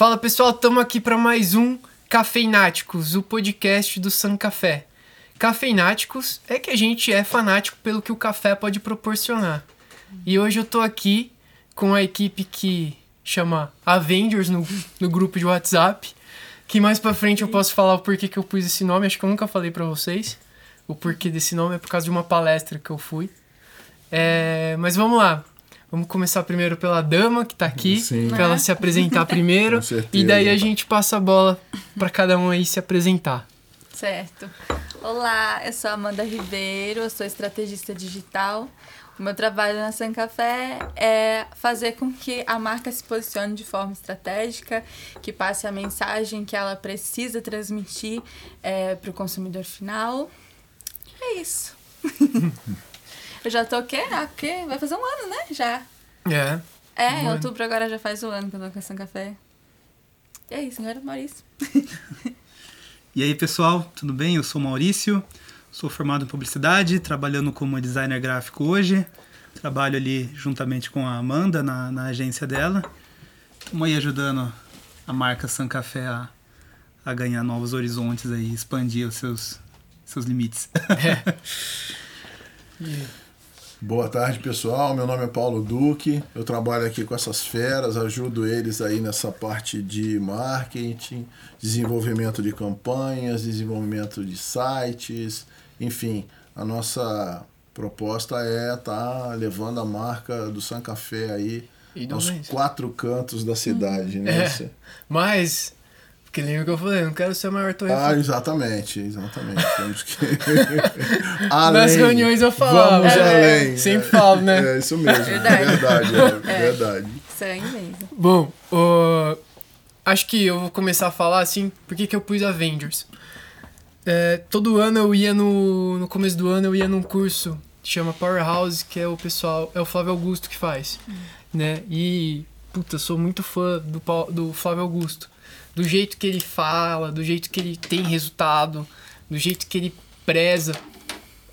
Fala pessoal, estamos aqui para mais um Cafeináticos, o podcast do San Café. Cafeináticos é que a gente é fanático pelo que o café pode proporcionar. E hoje eu tô aqui com a equipe que chama Avengers no, no grupo de WhatsApp. Que mais pra frente eu posso falar o porquê que eu pus esse nome, acho que eu nunca falei para vocês. O porquê desse nome é por causa de uma palestra que eu fui. É, mas vamos lá. Vamos começar primeiro pela dama que tá aqui, Sim. pra ela se apresentar primeiro. E daí a gente passa a bola pra cada um aí se apresentar. Certo. Olá, eu sou a Amanda Ribeiro, eu sou estrategista digital. O meu trabalho na San Café é fazer com que a marca se posicione de forma estratégica, que passe a mensagem que ela precisa transmitir para o consumidor final. É isso. eu já tô o quê? Ah, quê? Vai fazer um ano, né? Já. É. É, em Um ano. outubro agora já faz um ano que eu tô com a San Café. E é isso, agora Maurício. E aí, pessoal, tudo bem? Eu sou o Maurício, sou formado em publicidade, trabalhando como designer gráfico hoje. Trabalho ali juntamente com a Amanda na, na agência dela. Estamos aí ajudando a marca San Café a, a ganhar novos horizontes aí, expandir os seus, seus limites. Boa tarde, pessoal. Meu nome é Paulo Duque. Eu trabalho aqui com essas feras, ajudo eles aí nessa parte de marketing, desenvolvimento de campanhas, desenvolvimento de sites, enfim, a nossa proposta é estar levando a marca do San Café aí aos quatro cantos da cidade, né? É. Mas, porque lembra que eu falei, eu não quero ser a maior torre. Ah, exatamente, exatamente. Temos que. Nas reuniões eu falava. Vamos É, além. sempre falo, né? É isso mesmo. Verdade. Verdade, é, É. verdade. Isso aí mesmo. Bom, acho que eu vou começar a falar assim, por que que eu pus Avengers. É, todo ano eu ia no. No começo do ano eu ia num curso que chama Powerhouse, que é o pessoal. É o Flávio Augusto que faz. Né? E. Puta, eu sou muito fã do, do Flávio Augusto. Do jeito que ele fala, do jeito que ele tem resultado, do jeito que ele preza.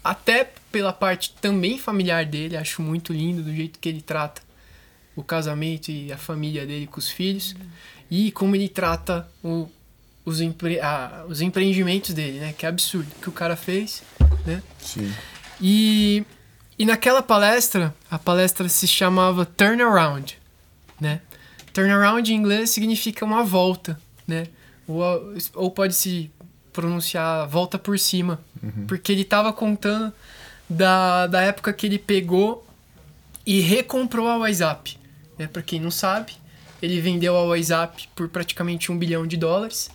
Até pela parte também familiar dele, acho muito lindo do jeito que ele trata o casamento e a família dele com os filhos e como ele trata o- os, empre, os empreendimentos dele, né? Que é absurdo que o cara fez, né? Sim. E, e naquela palestra, a palestra se chamava Turnaround, né? Turnaround em inglês significa uma volta, né? Ou, ou pode se pronunciar volta por cima, porque ele estava contando da, da época que ele pegou e recomprou a WhatsApp. Né? Para quem não sabe, ele vendeu a WhatsApp por praticamente um bilhão de dólares.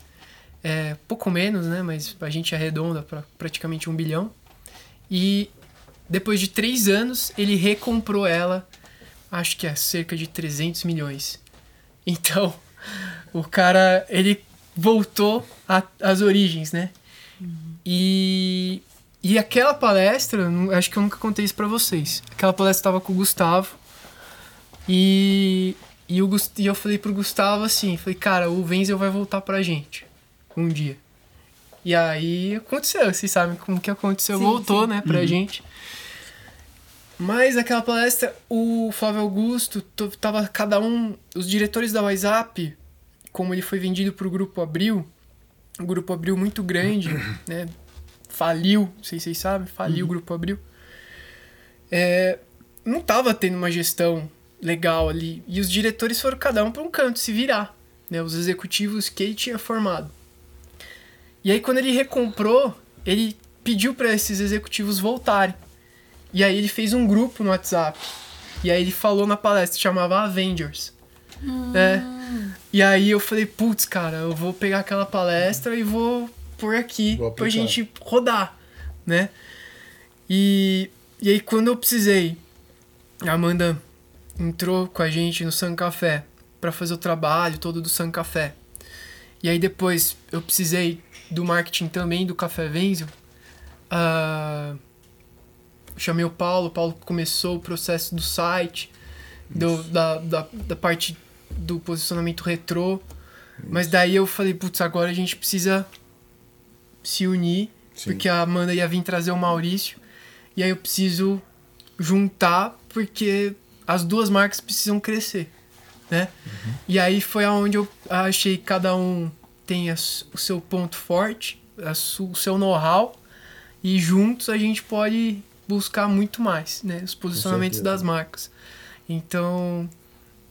É, pouco menos, né? Mas a gente arredonda para praticamente um bilhão. E depois de três anos, ele recomprou ela, acho que é cerca de 300 milhões. Então, o cara, ele voltou às origens, né? E, e aquela palestra, acho que eu nunca contei isso pra vocês. Aquela palestra tava com o Gustavo. E, e, o, e eu falei pro Gustavo assim, falei, cara, o Wenzel vai voltar pra gente um dia. E aí aconteceu, vocês sabem como que aconteceu, Sim, voltou, sim. né, pra gente. Mas aquela palestra, o Flávio Augusto, to- tava cada um, os diretores da WhatsApp, como ele foi vendido pro Grupo Abril, o Grupo Abril muito grande, né, faliu, não sei se vocês sabem, faliu o Grupo Abril. É, não tava tendo uma gestão legal ali, e os diretores foram cada um para um canto se virar, né, os executivos que ele tinha formado. E aí quando ele recomprou, ele pediu para esses executivos voltarem. E aí ele fez um grupo no WhatsApp. E aí ele falou na palestra, chamava Avengers. né? E aí eu falei, putz, cara, eu vou pegar aquela palestra e vou pôr aqui Vou pra gente rodar, né? E, e aí quando eu precisei, a Amanda entrou com a gente no San Café pra fazer o trabalho todo do San Café. E aí depois eu precisei do marketing também do Café Venzel. Ah, chamei o Paulo, o Paulo começou o processo do site, do, da, da, da parte do posicionamento retrô. Mas daí eu falei, putz, agora a gente precisa se unir, Sim. porque a Amanda ia vir trazer o Maurício. E aí eu preciso juntar, porque as duas marcas precisam crescer. né? E aí foi aonde eu achei que cada um tem a o seu ponto forte, a o seu know-how, e juntos a gente pode buscar muito mais, né? Os posicionamentos das marcas. Então,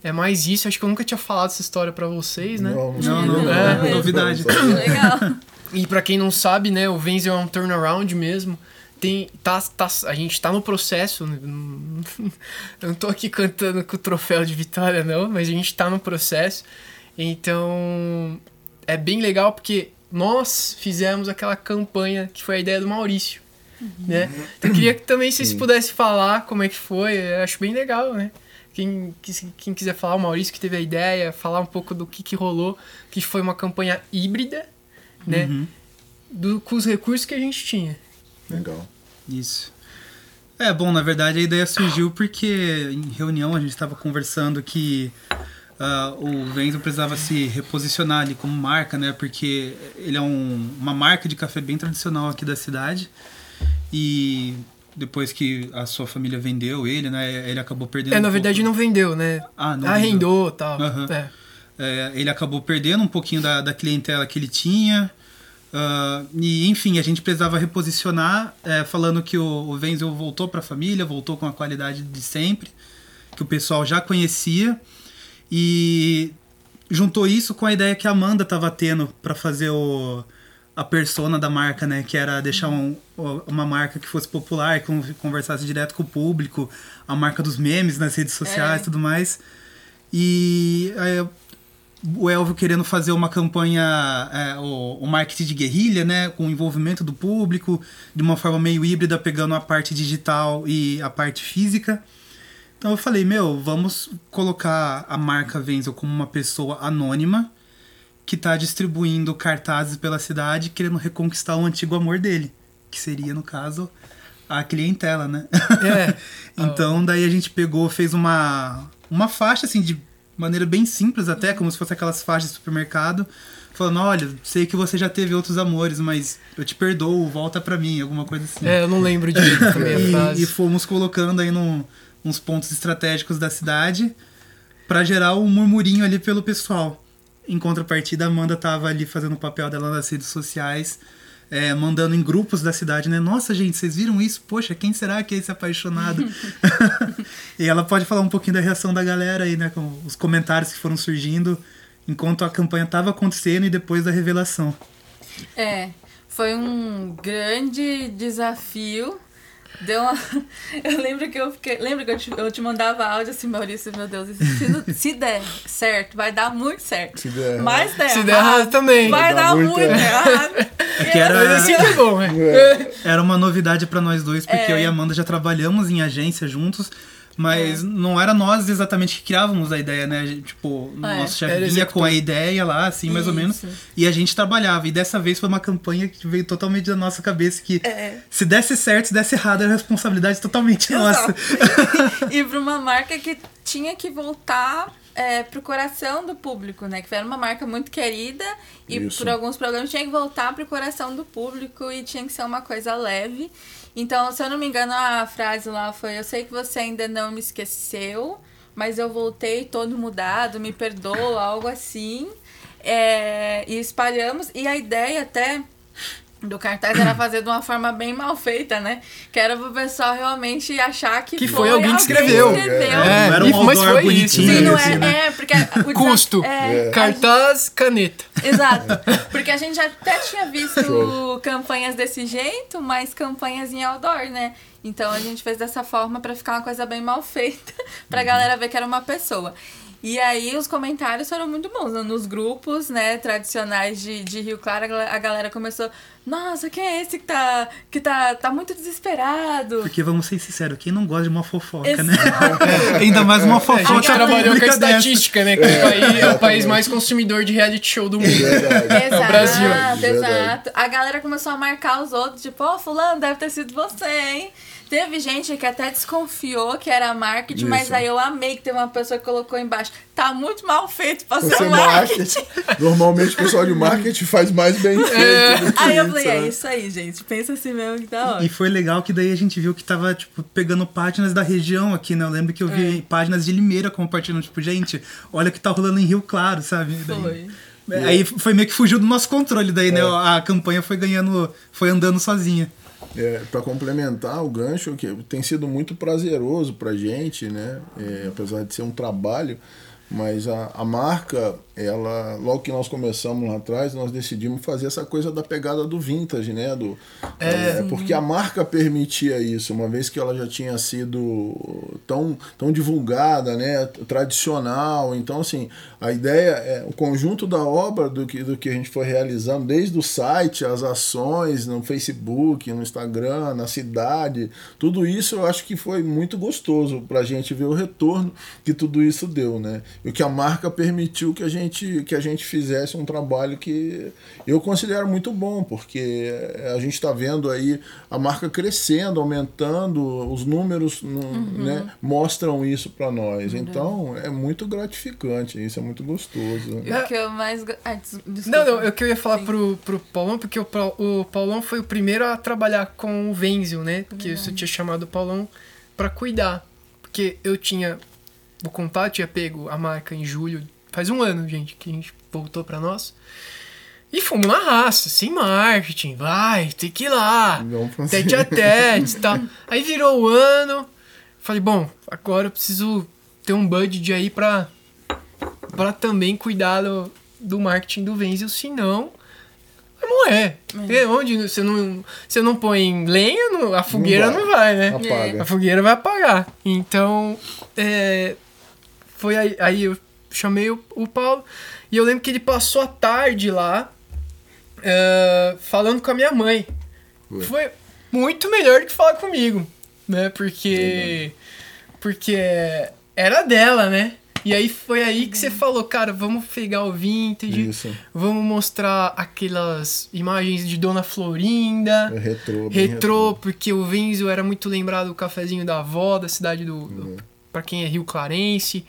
é mais isso. Acho que eu nunca tinha falado essa história pra vocês, né? Não, Não, não, não. É. É, novidade. Legal. E pra quem não sabe, né, o Venzel é um turnaround mesmo. Tem, tá, tá, a gente tá no processo. né, não- Eu não tô aqui cantando com o troféu de vitória, não, mas a gente tá no processo. Então é bem legal porque nós fizemos aquela campanha que foi a ideia do Maurício. Né? Então, eu queria que também vocês pudessem falar como é que foi. Eu acho bem legal, né? Quem, quis- quem quiser falar, o Maurício que teve a ideia, falar um pouco do que, que rolou, que foi uma campanha híbrida, né? Uhum. Do, com os recursos que a gente tinha. Legal. Isso. É, bom, na verdade a ideia surgiu porque em reunião a gente estava conversando que ah, o Venzo precisava se reposicionar ali como marca, né? Porque ele é um- uma marca de café bem tradicional aqui da cidade. E depois que a sua família vendeu ele, né? Ele acabou perdendo. É, na um verdade pouco- não vendeu, né? Ah, não Arrendou e tal. Aham. É. É, ele acabou perdendo um pouquinho da, da clientela que ele tinha. ah, e, enfim, a gente precisava reposicionar, é, falando que o, o Wenzel voltou para a família, voltou com a qualidade de sempre, que o pessoal já conhecia. E juntou isso com a ideia que a Amanda estava tendo para fazer o, a persona da marca, né? Que era deixar um- uma marca que fosse popular, con- conversasse direto com o público, a marca dos memes nas redes sociais e É. tudo mais. E o Elvio querendo fazer uma campanha, é, o, o marketing de guerrilha, né? Com o envolvimento do público, de uma forma meio híbrida, pegando a parte digital e a parte física. Então eu falei, meu, vamos colocar a marca Wenzel como uma pessoa anônima que tá distribuindo cartazes pela cidade querendo reconquistar o antigo amor dele, que seria, no caso, a clientela, né? É. então daí a gente pegou, fez uma, uma faixa assim de maneira bem simples até, como se fosse aquelas faixas de supermercado, falando, olha, sei que você já teve outros amores, mas eu te perdoo, volta pra mim, alguma coisa assim. É, eu não lembro direito também E, frase. e fomos colocando aí num, uns pontos estratégicos da cidade pra gerar um murmurinho ali pelo pessoal. Em contrapartida, a Amanda tava ali fazendo o papel dela nas redes sociais, é, mandando em grupos da cidade, né? Nossa, gente, vocês viram isso? Poxa, quem será que é esse apaixonado? e ela pode falar um pouquinho da reação da galera aí, né? Com os comentários que foram surgindo enquanto a campanha tava acontecendo e depois da revelação. É, foi um grande desafio. Deu uma... Eu lembro que eu fiquei. Lembra que eu te, eu te mandava áudio assim, Maurício, meu Deus, se, se der certo, vai dar muito certo. Se der. Mas der Se der errado também. Vai Vai dar dar muito muito errado. Que era- Mas assim que é bom, né? Era uma novidade pra nós dois, porque É. eu e a Amanda já trabalhamos em agência juntos, mas não era nós exatamente que criávamos a ideia, né? A gente, Tipo, o É. nosso chefe vinha com a ideia lá, assim, mais ou menos, Isso. e a gente trabalhava. E dessa vez foi uma campanha que veio totalmente da nossa cabeça, que É. se desse certo, se desse errado, era responsabilidade totalmente nossa. e para uma marca que tinha que voltar é, pro coração do público, né? Que era uma marca muito querida e Isso. por alguns problemas tinha que voltar pro coração do público e tinha que ser uma coisa leve. Então, se eu não me engano, a frase lá foi: Eu sei que você ainda não me esqueceu, mas eu voltei todo mudado, me perdoa, algo assim. É, e espalhamos. E a ideia até do cartaz era fazer de uma forma bem mal feita, né? Que era pro pessoal realmente achar que, Que foi alguém que alguém escreveu. escreveu. É, Não era um mas foi bonitinho, isso. Sim, não assim, é, né? é, porque o Custo. É, a Cartaz, caneta. Exato. Porque a gente já até tinha visto campanhas desse jeito, mas campanhas em outdoor, né? Então a gente fez dessa forma pra ficar uma coisa bem mal feita, pra galera ver que era uma pessoa. E aí os comentários foram muito bons. né? Nos grupos, né, tradicionais de, de Rio Claro, a gal- a galera começou, nossa, quem é esse que tá, que tá, tá muito desesperado? Porque vamos ser sinceros, quem não gosta de uma fofoca, né? Exato. Ainda mais uma A fofoca gente trabalhou com a estatística, né? Que o país é o país mais consumidor de reality show do mundo. Verdade. Exato, Brasil. Verdade. exato. A galera começou a marcar os outros, tipo, ó, fulano, deve ter sido você, hein? Teve gente que até desconfiou que era marketing, mas Isso. aí eu amei que teve uma pessoa que colocou embaixo. Tá muito mal feito pra Você ser marketing. marketing. Normalmente o pessoal de marketing faz mais bem feito. do que Aí eu isso, falei, né? é isso aí, gente. Pensa assim mesmo que da hora. E foi legal que daí a gente viu que tava, tipo, pegando páginas da região aqui, né? Eu lembro que eu vi É. páginas de Limeira compartilhando, tipo, gente, olha o que tá rolando em Rio Claro, sabe? Daí- Foi. É, Aí foi meio que fugiu do nosso controle, daí, né? A campanha foi ganhando, foi andando sozinha. É, para complementar o gancho, que tem sido muito prazeroso pra gente, né? É, apesar de ser um trabalho, mas a, a marca, ela, logo que nós começamos lá atrás, nós decidimos fazer essa coisa da pegada do vintage, né? Do, é, porque a marca permitia isso, uma vez que ela já tinha sido tão, tão divulgada, né? Tradicional. Então, assim, a ideia é o conjunto da obra do que, do que a gente foi realizando, desde o site, as ações no Facebook, no Instagram, na cidade, tudo isso eu acho que foi muito gostoso pra gente ver o retorno que tudo isso deu, né? E o que a marca permitiu que a gente, que a gente fizesse um trabalho que eu considero muito bom, porque a gente está vendo aí a marca crescendo, aumentando, os números no- né, mostram isso para nós. Então é muito gratificante, isso é muito gostoso. E o que eu mais. Ah. Não, não, eu que eu ia falar Sim. pro, pro Paulão, porque o, o Paulão foi o primeiro a trabalhar com o Venzil, né? Porque você tinha chamado o Paulão pra cuidar. Porque eu tinha. Vou contar, eu tinha pego a marca em julho. Faz um ano, gente, que a gente voltou pra nós. E fomos na raça, sem marketing. Vai, tem que ir lá. Tete a tete e tal. Aí virou o ano. Falei, bom, agora eu preciso ter um budget aí pra, pra também cuidar do, do marketing do Venzil, senão vai morrer. Porque onde você não, você não põe lenha, não- a fogueira vai. não vai, né? Apaga. A fogueira vai apagar. Então, é, foi aí, aí eu chamei o, o Paulo e eu lembro que ele passou a tarde lá é, falando com a minha mãe. Foi. Foi muito melhor do que falar comigo, né? Porque porque era dela, né? E aí foi aí que você falou, cara, vamos pegar o vintage, Isso. vamos mostrar aquelas imagens de Dona Florinda, É retrô. bem retrô, porque o Venzio era muito lembrado do cafezinho da avó, da cidade do. do pra quem é Rio Clarense,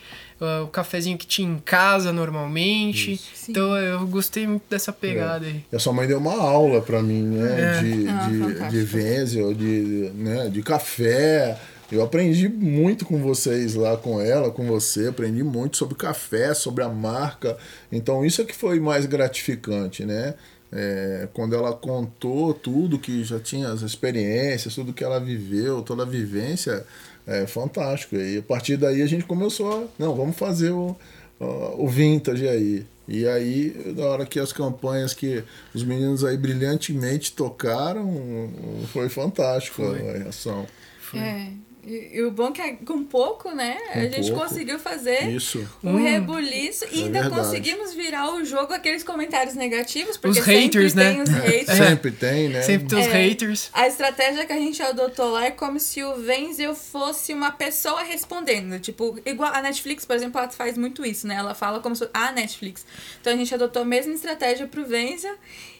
ah, o cafezinho que tinha em casa normalmente. Então eu gostei muito dessa pegada aí. E a sua mãe deu uma aula para mim, né? É. De, Ah, de, de Wenzel, de, né? de café. Eu aprendi muito com vocês lá, com ela, com você. Aprendi muito sobre café, sobre a marca. Então, isso é que foi mais gratificante, né? É, quando ela contou tudo que já tinha, as experiências, tudo que ela viveu, toda a vivência, é fantástico. E a partir daí a gente começou a. Não, vamos fazer o, o vintage aí. E aí, na hora que as campanhas que os meninos aí brilhantemente tocaram, foi fantástico a reação. É. E, e o bom é que é com pouco, né? Com a gente pouco. conseguiu fazer Isso. um Hum. rebuliço e É ainda verdade. conseguimos virar o jogo aqueles comentários negativos, porque Os haters, sempre né? tem os haters. Sempre tem, né? Sempre tem os É. haters. A estratégia que a gente adotou lá é como se o Wenzel fosse uma pessoa respondendo. Tipo, igual a Netflix, por exemplo, ela faz muito isso, né? Ela fala como se a Netflix. Então a gente adotou a mesma estratégia pro Wenzel.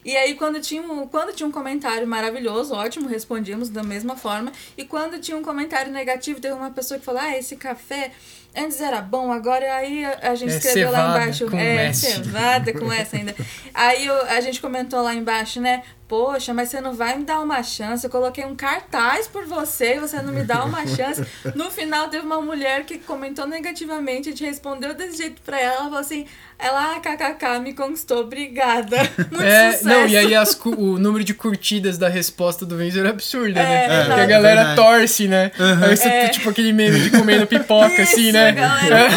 E aí, quando tinha, um, quando tinha um comentário maravilhoso, ótimo, respondíamos da mesma forma. E quando tinha um comentário negativo, teve uma pessoa que falou: Ah, esse café antes era bom, agora aí a, gente É escreveu lá embaixo. com é, S. cevada com essa ainda. Aí eu- a gente comentou lá embaixo, né? Poxa, mas você não vai me dar uma chance. Eu coloquei um cartaz por você e você não me dá uma chance. No final, teve uma mulher que comentou negativamente. A gente respondeu desse jeito pra ela. Ela falou assim: ela, ah, kkk, me conquistou, obrigada. Muito É, sucesso. não, e aí as o número de curtidas da resposta do Venzor é absurda, É, né? exato. Porque a galera É verdade. torce, né? Aí você É. tipo aquele meme de comendo pipoca, assim, Isso, né? a galera.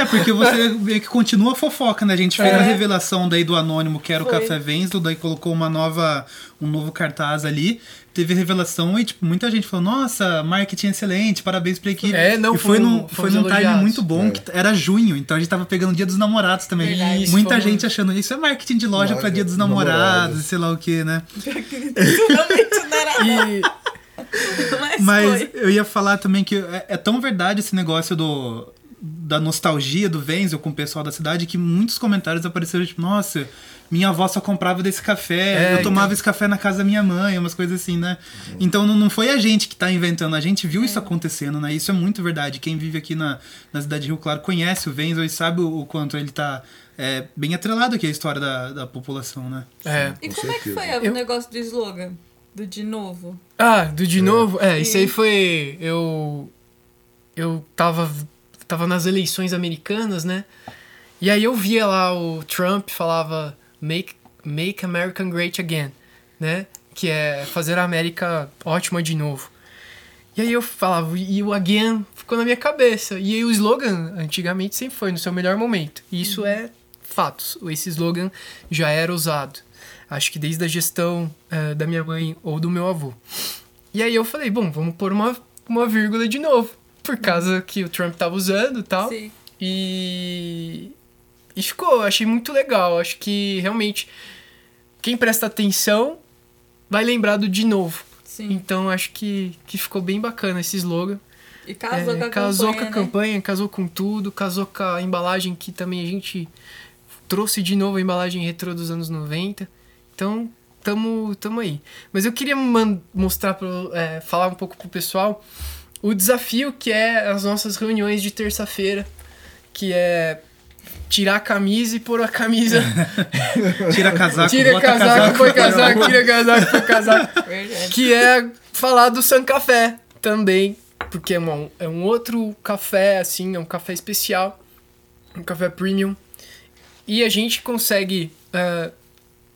É, porque você meio que continua a fofoca, né? A gente fez É. a revelação daí do anônimo, que era o Foi. Café Vensel, daí colocou uma nova, um novo cartaz ali. Teve revelação e, tipo, muita gente falou, nossa, marketing excelente, parabéns pra equipe. É, não, e foi, fomos- num, foi num timing elogiados. muito bom, É. que era junho, então a gente tava pegando o dia dos namorados também. Verdade. Muita gente achando isso é marketing de loja Loja pra dia dos dos namorados, namorados. sei lá o que, né? Realmente não era E mas, Mas foi. eu ia falar também que é, é tão verdade esse negócio do da nostalgia do Wenzel com o pessoal da cidade que muitos comentários apareceram tipo, nossa, minha avó só comprava desse café, É, eu tomava então. esse café na casa da minha mãe, umas coisas assim, né? Então não, não foi a gente que tá inventando, a gente viu isso acontecendo, né? Isso é muito verdade. Quem vive aqui na, na cidade de Rio Claro conhece o Wenzel e sabe o, o quanto ele tá é, bem atrelado aqui à história da, da população, né? É. E Com como é que certeza. foi Eu- o negócio do slogan? Do de novo? Ah, do de novo? É, isso aí E- foi. Eu. Eu tava. Tava nas eleições americanas, né? E aí eu via lá o Trump falava Make, make American Great Again, né? Que é fazer a América ótima de novo. E aí eu falava, e o again ficou na minha cabeça. E aí o slogan, antigamente, sempre foi no seu melhor momento. E isso é fatos. Esse slogan já era usado. Acho que desde a gestão eh, da minha mãe ou do meu avô. E aí eu falei, bom, vamos pôr uma, uma vírgula de novo. Por causa que o Trump tava usando e tal. Sim. E. E ficou, achei muito legal. Acho que realmente quem presta atenção vai lembrar do de novo. Sim. Então acho que, que ficou bem bacana esse slogan. E casou É, com a casou campanha, com a né? campanha, casou com tudo, casou com a embalagem que também a gente trouxe de novo a embalagem retrô dos anos 90. Então, tamo, tamo aí. Mas eu queria mostrar, pro, é, falar um pouco pro pessoal o desafio que é as nossas reuniões de terça-feira, que é tirar a camisa e pôr a camisa. Tira casaco, tira bota casaco, põe põe casaco, tira casaco, põe casaco. Que é falar do San Café também, porque é um, é um outro café, assim, é um café especial, um café premium, e a gente consegue, é,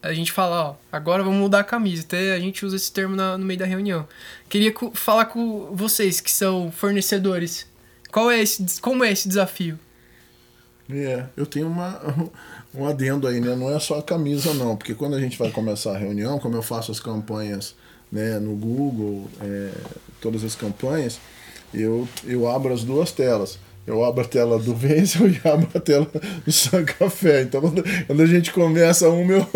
a gente fala, ó, agora vamos mudar a camisa, até a gente usa esse termo na- no meio da reunião. Queria co- falar com vocês, que são fornecedores, qual é esse, como é esse desafio? É, eu tenho uma, um adendo aí, né? Não é só a camisa, não, porque quando a gente vai começar a reunião, como eu faço as campanhas né, no Google, é, todas as campanhas, eu, eu abro as duas telas. Eu abro a tela do Venzel e abro a tela do San Café. Então, quando, quando a gente começa uma, eu,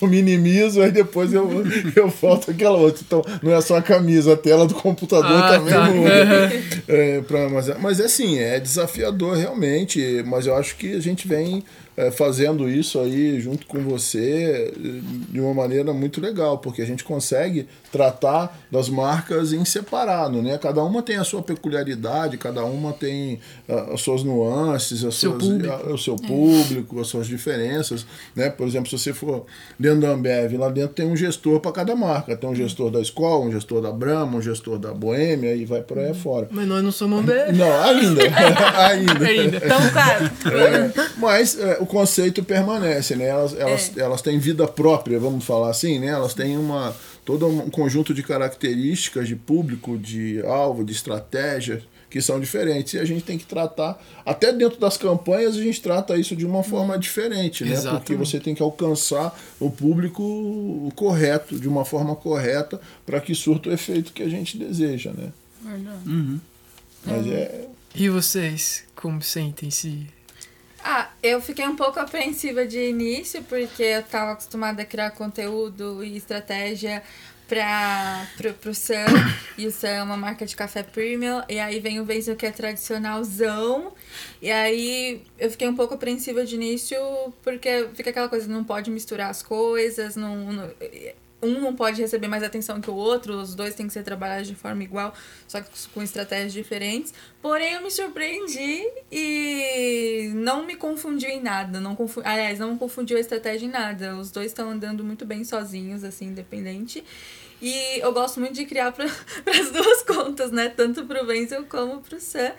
eu minimizo, aí depois eu, eu volto aquela outra. Então, não é só a camisa, a tela do computador Ah, também tá. muda. É, pra, mas, é- mas é assim, é desafiador realmente, mas eu acho que a gente vem é, fazendo isso aí junto com você eh, de uma maneira muito legal, porque a gente consegue tratar das marcas em separado, né? Cada uma tem a sua peculiaridade, cada uma tem ah, as suas nuances, as Seu suas, público. a- o seu público, as suas diferenças, né? Por exemplo, se você for dentro da Ambev, lá dentro tem um gestor para cada marca, tem um gestor da Skol, um gestor da Brahma, um gestor da Boêmia e vai por aí fora. Mas nós não somos Ambev. Não, ainda. ainda. ainda. Então, cara, É, mas é, o conceito permanece, né? Elas, elas, elas têm vida própria, vamos falar assim, né? Elas têm uma todo um conjunto de características de público, de alvo, de estratégias que são diferentes. E a gente tem que tratar, até dentro das campanhas, a gente trata isso de uma forma diferente, né? Porque Exatamente. você tem que alcançar o público correto, de uma forma correta, para que surta o efeito que a gente deseja, né? Uhum. Mas é, E vocês, como sentem-se? Ah, eu fiquei um pouco apreensiva de início, porque eu tava acostumada a criar conteúdo e estratégia para pro, pro Sam. e o Sam é uma marca de café premium. E aí vem o Venzel que é tradicionalzão. E aí eu fiquei um pouco apreensiva de início, porque fica aquela coisa, não pode misturar as coisas, não, não- um não pode receber mais atenção que o outro, os dois têm que ser trabalhados de forma igual, só que com estratégias diferentes. Porém, eu me surpreendi e não me confundiu em nada. Não confu... Aliás, não confundiu a estratégia em nada. Os dois estão andando muito bem sozinhos, assim, independente. E eu gosto muito de criar para as duas contas, né? Tanto pro Wenzel como pro Sam.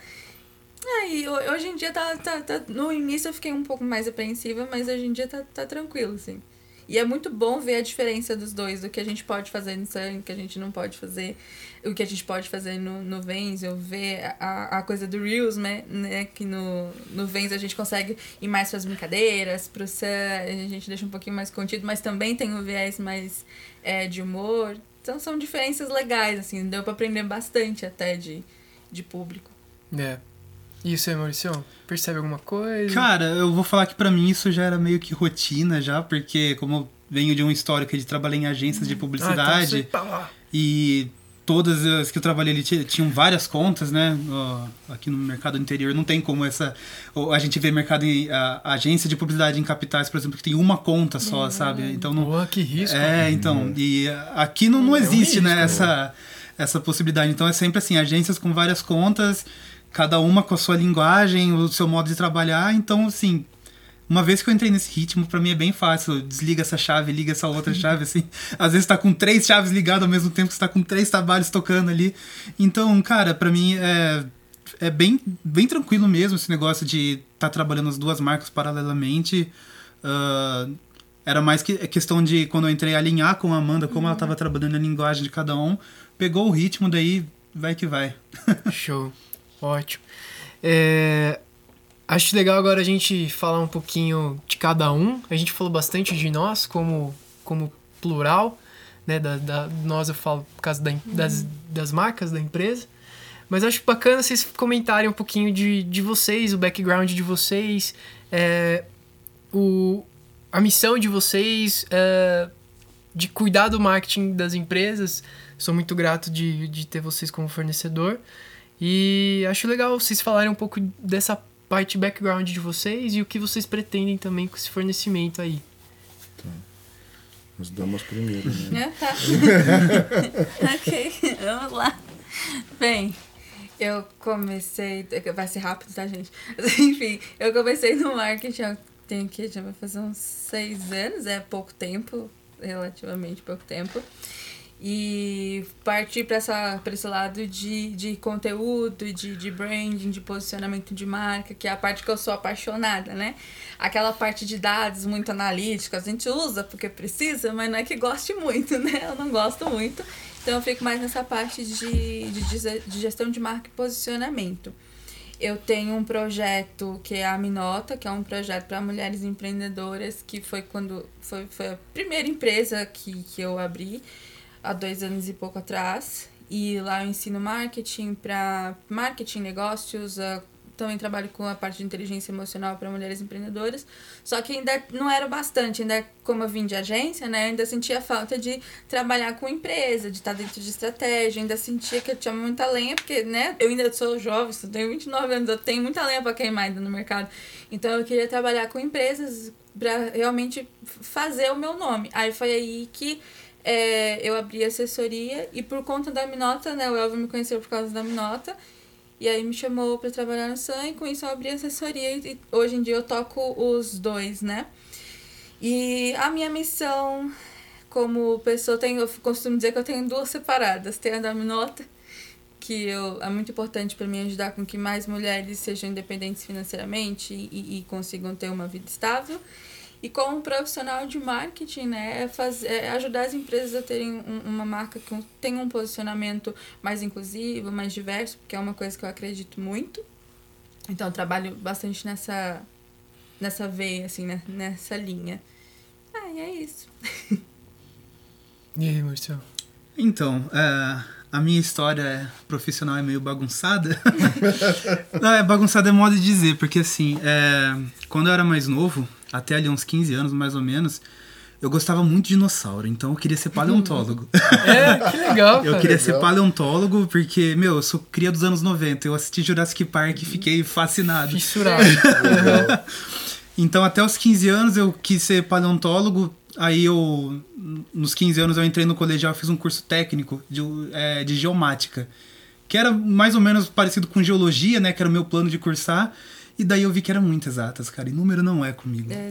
Aí, ho- hoje em dia tá, tá, tá. No início eu fiquei um pouco mais apreensiva, mas hoje em dia tá, tá tranquilo, assim. E é muito bom ver a diferença dos dois, do que a gente pode fazer no Sun, o que a gente não pode fazer, o que a gente pode fazer no, no Venzel, ver a, a coisa do Reels, né? né? Que no, no Venzel a gente consegue ir mais pras brincadeiras, pro Sun a gente deixa um pouquinho mais contido, mas também tem o viés mais é, de humor. Então são diferenças legais, assim, deu pra aprender bastante até de, de público. É. E você, Maurício? Percebe alguma coisa? Cara, eu vou falar que pra mim isso já era meio que rotina já, porque como eu venho de um histórico de trabalhar em agências de Ah, então publicidade tá e todas as que eu trabalhei ali tinham várias contas, né? aqui no mercado interior não tem como essa. A gente vê mercado em a, a agência de publicidade em capitais, por exemplo, que tem uma conta só, uhum. sabe? Então não. Boa, que risco. É, então. Uhum. E aqui não, não existe, é um né? Essa, essa possibilidade. Então é sempre assim, agências com várias contas, cada uma com a sua linguagem, o seu modo de trabalhar. Então, assim, uma vez que eu entrei nesse ritmo, para mim é bem fácil. Desliga essa chave, liga essa outra chave, assim. Às vezes tá com três chaves ligadas ao mesmo tempo que você tá com três trabalhos tocando ali. Então, cara, para mim é, é bem, bem tranquilo mesmo esse negócio de estar tá trabalhando as duas marcas paralelamente. Uh, era mais que questão de, quando eu entrei, alinhar com a Amanda, como uhum. ela tava trabalhando a linguagem de cada um. Pegou o ritmo, daí vai que vai. Show. Ótimo. É, Acho legal agora a gente falar um pouquinho de cada um. A gente falou bastante de nós como, como plural, né? Da, da nós eu falo por causa da, das, das marcas da empresa. Mas acho bacana vocês comentarem um pouquinho de, de vocês, o background de vocês, é, o, a missão de vocês, é, de cuidar do marketing das empresas. Sou muito grato de, de ter vocês como fornecedor. E acho legal vocês falarem um pouco dessa parte background de vocês e o que vocês pretendem também com esse fornecimento aí. Tá. As damas primeiro, né? tá. ok, vamos lá. Bem, eu comecei. Vai ser rápido, tá, gente? Enfim, eu comecei no marketing, tenho que já vai fazer uns seis anos, é pouco tempo, relativamente pouco tempo e partir para esse lado de, de conteúdo, de, de branding, de posicionamento de marca, que é a parte que eu sou apaixonada, né? Aquela parte de dados muito analíticos, a gente usa porque precisa, mas não é que goste muito, né? Eu não gosto muito. Então eu fico mais nessa parte de, de, de gestão de marca e posicionamento. Eu tenho um projeto que é a Minota, que é um projeto para mulheres empreendedoras, que foi quando foi, foi a primeira empresa que, que eu abri há dois anos e pouco atrás. E lá eu ensino marketing para marketing, negócios, uh, também trabalho com a parte de inteligência emocional para mulheres empreendedoras. Só que ainda não era bastante, ainda como eu vim de agência, né, ainda sentia falta de trabalhar com empresa, de estar dentro de estratégia, ainda sentia que eu tinha muita lenha, porque, né, eu ainda sou jovem, eu tenho 29 anos, eu tenho muita lenha para queimar ainda no mercado. Então eu queria trabalhar com empresas para realmente fazer o meu nome. Aí foi aí que é, eu abri assessoria e por conta da Minota, né, o Elvio me conheceu por causa da Minota, e aí me chamou para trabalhar no SAM e com isso eu abri assessoria e hoje em dia eu toco os dois, né? E a minha missão como pessoa, tenho, eu costumo dizer que eu tenho duas separadas, tem a da Minota, que eu, é muito importante para mim ajudar com que mais mulheres sejam independentes financeiramente e, e consigam ter uma vida estável. E como profissional de marketing, né, é, fazer, é ajudar as empresas a terem um, uma marca que tenha um posicionamento mais inclusivo, mais diverso, porque é uma coisa que eu acredito muito. Então, eu trabalho bastante nessa, nessa veia, assim, né, nessa linha. Ah, e é isso. e aí, Marcelo? Então, uh, a minha história profissional é meio bagunçada. Não, é bagunçada é modo de dizer, porque assim, é, quando eu era mais novo, até ali uns 15 anos mais ou menos, eu gostava muito de dinossauro, então eu queria ser paleontólogo. É, que legal. Cara. Eu queria legal. ser paleontólogo porque, meu, eu sou cria dos anos 90. Eu assisti Jurassic Park e fiquei fascinado. Fissurado. então, até os 15 anos eu quis ser paleontólogo. Aí eu, nos 15 anos, eu entrei no colegial e fiz um curso técnico de, é, de geomática. Que era mais ou menos parecido com geologia, né? Que era o meu plano de cursar. E daí eu vi que era muito exatas, cara. E número não é comigo. É.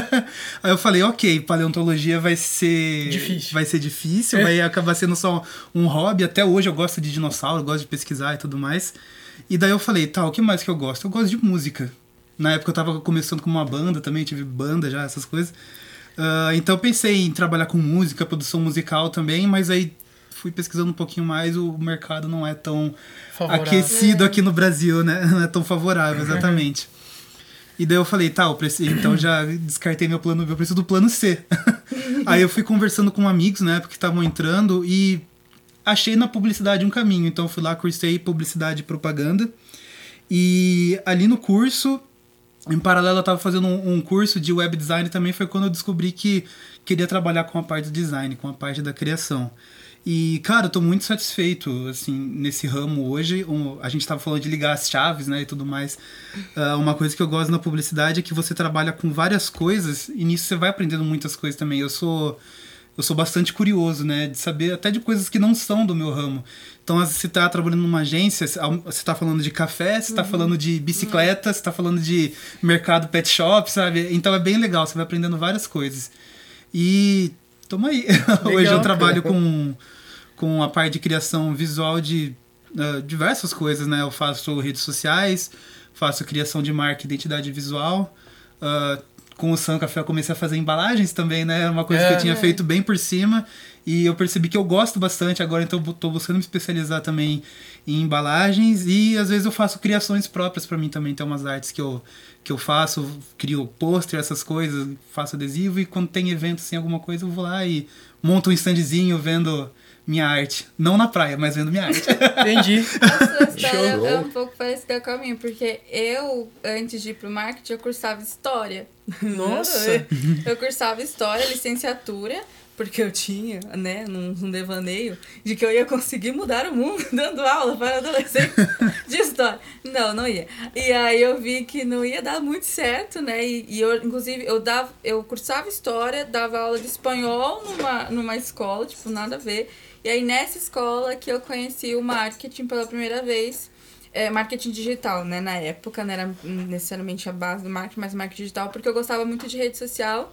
Aí eu falei, ok, paleontologia vai ser. Difícil. Vai ser difícil, é. vai acabar sendo só um hobby. Até hoje eu gosto de dinossauro, gosto de pesquisar e tudo mais. E daí eu falei, tá, o que mais que eu gosto? Eu gosto de música. Na época eu tava começando com uma banda também, tive banda já, essas coisas. Uh, então eu pensei em trabalhar com música, produção musical também, mas aí fui pesquisando um pouquinho mais, o mercado não é tão favorável. aquecido é. aqui no Brasil, né? Não é tão favorável, exatamente. E daí eu falei, tá, eu preciso, então já descartei meu plano B, eu preciso do plano C. Aí eu fui conversando com amigos na época que estavam entrando e achei na publicidade um caminho. Então eu fui lá, cursei publicidade e propaganda. E ali no curso, em paralelo eu estava fazendo um, um, curso de web design também, foi quando eu descobri que queria trabalhar com a parte do design, com a parte da criação. E, cara, eu tô muito satisfeito, assim, nesse ramo hoje. Um, a gente tava falando de ligar as chaves, né, e tudo mais. Uh, uma coisa que eu gosto na publicidade é que você trabalha com várias coisas e nisso você vai aprendendo muitas coisas também. Eu sou eu sou bastante curioso, né, de saber até de coisas que não são do meu ramo. Então, você está trabalhando numa agência, você está falando de café, você está uhum. falando de bicicleta, uhum. você está falando de mercado pet shop, sabe? Então é bem legal, você vai aprendendo várias coisas. E toma aí. Hoje eu trabalho com, com a parte de criação visual de uh, diversas coisas, né? Eu faço redes sociais, faço criação de marca e identidade visual. Uh, com o Sam Café eu comecei a fazer embalagens também, né? Uma coisa é, que eu tinha é. feito bem por cima. E eu percebi que eu gosto bastante agora, então estou buscando me especializar também em embalagens. E às vezes eu faço criações próprias para mim também. Tem umas artes que eu, que eu faço, crio pôster, essas coisas, faço adesivo. E quando tem evento, assim, alguma coisa, eu vou lá e monto um standzinho vendo minha arte. Não na praia, mas vendo minha arte. Entendi. A sua história é um pouco parecida com a minha, porque eu, antes de ir pro marketing, eu cursava história. Nossa! eu cursava história, licenciatura porque eu tinha, né, num, num, devaneio de que eu ia conseguir mudar o mundo dando aula para adolescentes de história. Não, não ia. E aí eu vi que não ia dar muito certo, né? E, e eu, inclusive, eu dava, eu cursava história, dava aula de espanhol numa, numa escola, tipo, nada a ver. E aí nessa escola que eu conheci o marketing pela primeira vez. É, marketing digital, né? Na época, não era necessariamente a base do marketing, mas marketing digital, porque eu gostava muito de rede social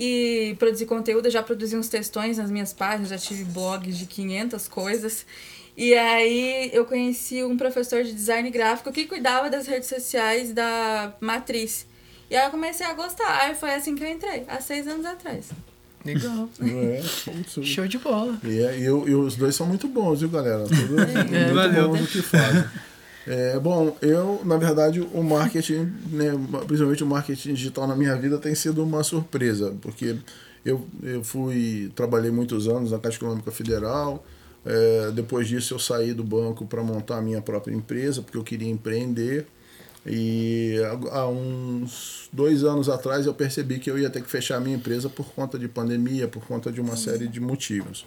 e produzir conteúdo. Eu já produzi uns textões nas minhas páginas, já tive blogs de 500 coisas. E aí eu conheci um professor de design gráfico que cuidava das redes sociais da Matriz. E aí eu comecei a gostar. Aí foi assim que eu entrei, há seis anos atrás. Legal. É, Show de bola. E, é, e, e, os dois são muito bons, viu, galera? Tudo é, muito bons no que fazem. É, bom, eu, na verdade, o marketing, né, principalmente o marketing digital na minha vida tem sido uma surpresa, porque eu, eu fui, trabalhei muitos anos na Caixa Econômica Federal, é, depois disso eu saí do banco para montar a minha própria empresa, porque eu queria empreender, e há uns dois anos atrás eu percebi que eu ia ter que fechar a minha empresa por conta de pandemia, por conta de uma série de motivos.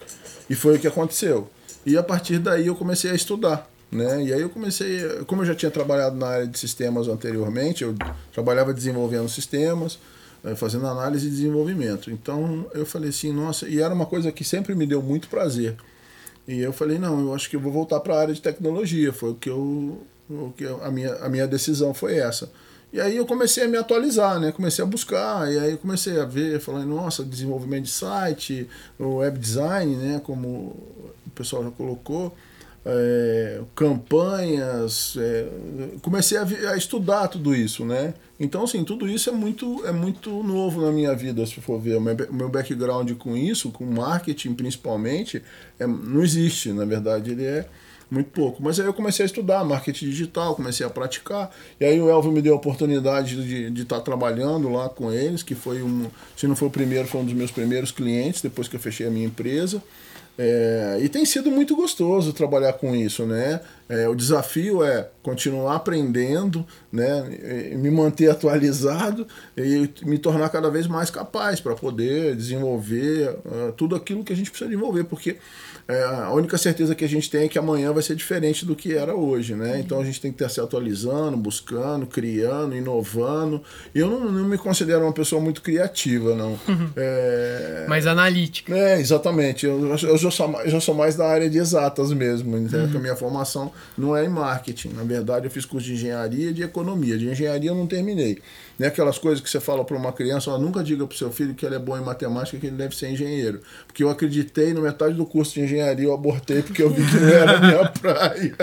E foi o que aconteceu. E a partir daí eu comecei a estudar. Né? E aí eu comecei, como eu já tinha trabalhado na área de sistemas anteriormente, eu trabalhava desenvolvendo sistemas, eh, fazendo análise e desenvolvimento. Então eu falei assim, nossa, e era uma coisa que sempre me deu muito prazer. E eu falei, não, eu acho que eu vou voltar para a área de tecnologia. Foi o que eu, o que eu, a minha a minha decisão foi essa. E aí eu comecei a me atualizar, né? Comecei a buscar, e aí eu comecei a ver, falando, nossa, desenvolvimento de site, web design, né? Como o pessoal já colocou é, campanhas, é, comecei a, a, estudar tudo isso, né? Então, assim, tudo isso é muito, é muito novo na minha vida, se for ver. O meu, meu background com isso, com marketing principalmente, é, não existe, na verdade, ele é muito pouco. Mas aí eu comecei a estudar marketing digital, comecei a praticar, e aí o Elvio me deu a oportunidade de estar tá trabalhando lá com eles, que foi um, se não foi o primeiro, foi um dos meus primeiros clientes, depois que eu fechei a minha empresa. É, e tem sido muito gostoso trabalhar com isso, né? É, o desafio é continuar aprendendo, né? me manter atualizado e me tornar cada vez mais capaz para poder desenvolver uh, tudo aquilo que a gente precisa desenvolver, porque é, a única certeza que a gente tem é que amanhã vai ser diferente do que era hoje, né? Então a gente tem que estar se atualizando, buscando, criando, inovando. E eu não, não me considero uma pessoa muito criativa, não. É... Mais analítica. É, exatamente. Eu, eu, já sou, eu já sou mais da área de exatas mesmo, entendeu? Uhum. a minha formação não é em marketing. Na verdade, eu fiz curso de engenharia e de economia. De engenharia eu não terminei. Não é aquelas coisas que você fala para uma criança, ó, nunca diga para o seu filho que ele é bom em matemática, que ele deve ser engenheiro. Porque eu acreditei, no metade do curso de engenharia eu abortei porque eu vi que não era a minha praia.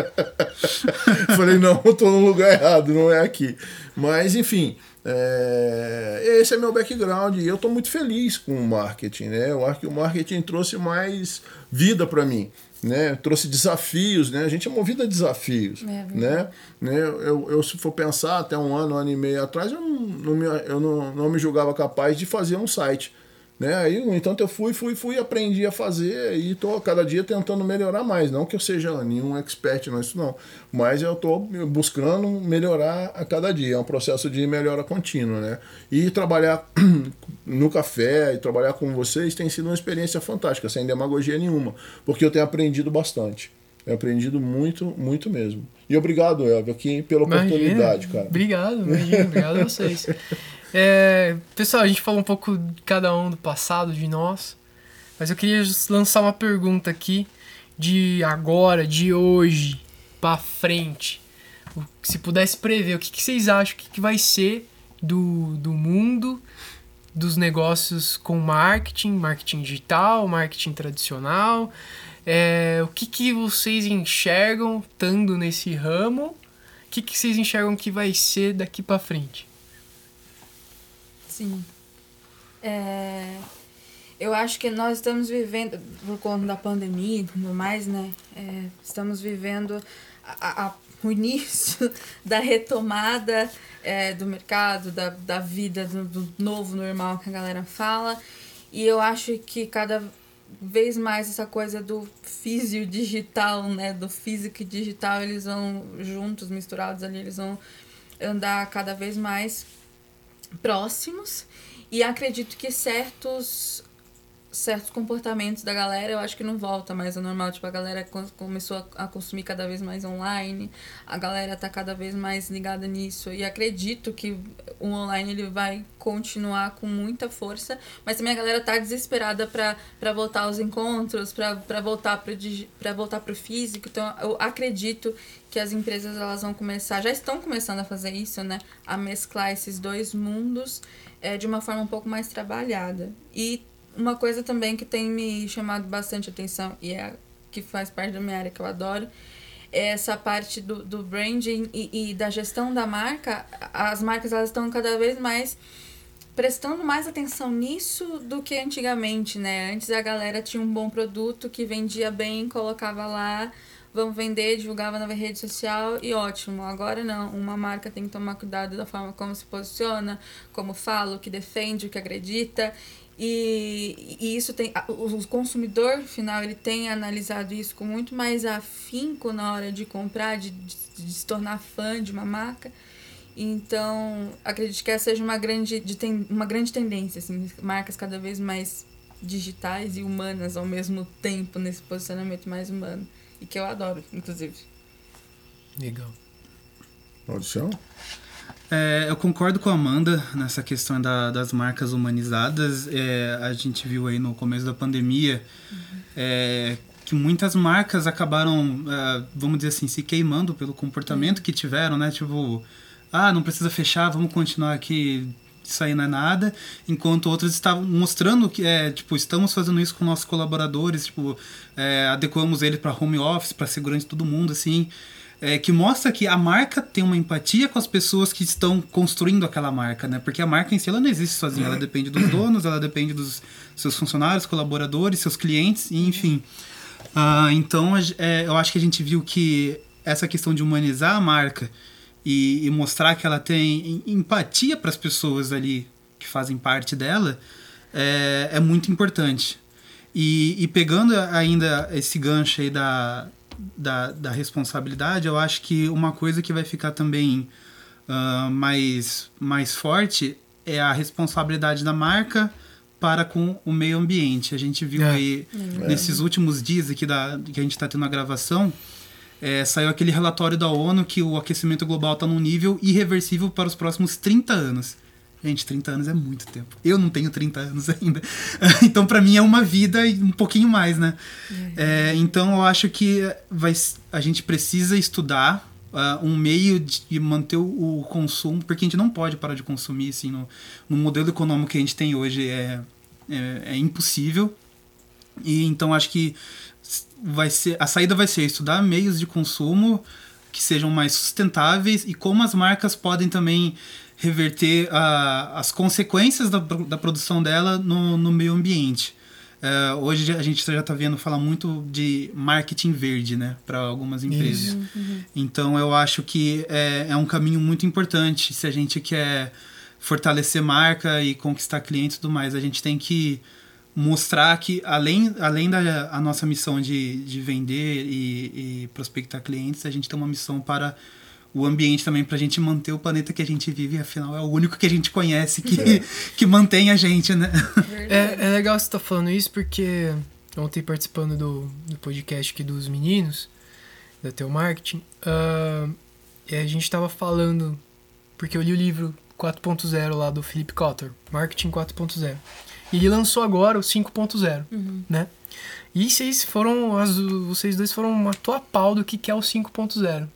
Falei, não, estou no lugar errado, não é aqui. Mas, enfim, é, esse é meu background e eu estou muito feliz com o marketing. Né? Eu acho que o marketing trouxe mais vida para mim né? trouxe desafios, né? A gente é movido a desafios, é né? né? Eu, eu, se for pensar, até um ano, um ano e meio atrás, eu, não, não me, eu não, não me julgava capaz de fazer um site. Né? Aí, então eu fui, fui, fui, aprendi a fazer e estou cada dia tentando melhorar mais. Não que eu seja nenhum expert nisso, não. Mas eu estou buscando melhorar a cada dia. É um processo de melhora contínua, né? E trabalhar no café e trabalhar com vocês tem sido uma experiência fantástica, sem demagogia nenhuma, porque eu tenho aprendido bastante. Tenho aprendido muito, muito mesmo. E obrigado, Elvio, aqui pela imagina, oportunidade, cara. Obrigado, imagina, obrigado a vocês. É, pessoal, a gente falou um pouco de cada um do passado, de nós. Mas eu queria lançar uma pergunta aqui de agora, de hoje, para frente. Se pudesse prever, o que, que vocês acham que, que vai ser do, do mundo dos negócios com marketing, marketing digital, marketing tradicional? É, o que, que vocês enxergam estando nesse ramo? O que, que vocês enxergam que vai ser daqui para frente? Sim. É, eu acho que nós estamos vivendo, por conta da pandemia e tudo mais, né? É, estamos vivendo a, a, o início da retomada é, do mercado, da, da vida, do, do novo normal que a galera fala. E eu acho que cada vez mais essa coisa do físico digital, né? Do físico e digital, eles vão juntos, misturados ali, eles vão andar cada vez mais próximos e acredito que certos certos comportamentos da galera eu acho que não volta mais ao normal tipo a galera começou a consumir cada vez mais online a galera tá cada vez mais ligada nisso e acredito que o online ele vai continuar com muita força mas também a galera tá desesperada para voltar aos encontros para voltar para para voltar pro físico então eu acredito que as empresas elas vão começar, já estão começando a fazer isso, né? A mesclar esses dois mundos é, de uma forma um pouco mais trabalhada. E uma coisa também que tem me chamado bastante atenção e é que faz parte da minha área que eu adoro é essa parte do, do branding e, e da gestão da marca. As marcas elas estão cada vez mais prestando mais atenção nisso do que antigamente, né? Antes a galera tinha um bom produto que vendia bem, colocava lá vamos vender, divulgava na rede social e ótimo. Agora não, uma marca tem que tomar cuidado da forma como se posiciona, como fala, o que defende, o que acredita. E, e isso tem. O consumidor final ele tem analisado isso com muito mais afinco na hora de comprar, de, de, de se tornar fã de uma marca. Então, acredito que essa seja uma grande, de ten, uma grande tendência, assim, marcas cada vez mais digitais e humanas ao mesmo tempo nesse posicionamento mais humano. E que eu adoro, inclusive. Legal. Audição? É, eu concordo com a Amanda nessa questão da, das marcas humanizadas. É, a gente viu aí no começo da pandemia uhum. é, que muitas marcas acabaram, é, vamos dizer assim, se queimando pelo comportamento uhum. que tiveram, né? Tipo, ah, não precisa fechar, vamos continuar aqui isso aí não é nada, enquanto outros estavam mostrando que é, tipo, estamos fazendo isso com nossos colaboradores, tipo, é, adequamos ele para home office, para segurança de todo mundo, assim, é, que mostra que a marca tem uma empatia com as pessoas que estão construindo aquela marca, né? Porque a marca em si ela não existe sozinha, ela depende dos donos, ela depende dos seus funcionários, colaboradores, seus clientes, enfim. Uh, então, é, eu acho que a gente viu que essa questão de humanizar a marca e, e mostrar que ela tem empatia para as pessoas ali que fazem parte dela é, é muito importante. E, e, pegando ainda esse gancho aí da, da, da, responsabilidade, eu acho que uma coisa que vai ficar também uh, mais, mais forte é a responsabilidade da marca para com o meio ambiente. A gente viu é. aí é. nesses últimos dias aqui da, que a gente está tendo a gravação, é, saiu aquele relatório da ONU que o aquecimento global está num nível irreversível para os próximos 30 anos. Gente, 30 anos é muito tempo. Eu não tenho 30 anos ainda. então, para mim, é uma vida e um pouquinho mais, né? É, então, eu acho que vai, a gente precisa estudar uh, um meio de manter o, o, consumo, porque a gente não pode parar de consumir, assim, no, no modelo econômico que a gente tem hoje é, é, é impossível. E então, acho que vai ser a saída vai ser estudar meios de consumo que sejam mais sustentáveis e como as marcas podem também reverter a, as consequências da, da produção dela no, no meio ambiente. Uh, hoje a gente já está vendo falar muito de marketing verde, né, para algumas empresas. Uhum, uhum. Então eu acho que é, é um caminho muito importante se a gente quer fortalecer marca e conquistar clientes e tudo mais. A gente tem que mostrar que, além, além da a nossa missão de, de vender e, e prospectar clientes, a gente tem uma missão para o ambiente também para a gente manter o planeta que a gente vive, afinal é o único que a gente conhece que, é. que mantém a gente, né? É, é legal você estar tá falando isso porque ontem participando do, do podcast aqui dos meninos, da Teu Marketing, uh, a gente estava falando, porque eu li o livro 4.0 lá do Philip Kotler, Marketing 4.0. E ele lançou agora o 5.0, uhum. né? E vocês foram, as, vocês dois foram uma tua pau do que, que é o 5.0.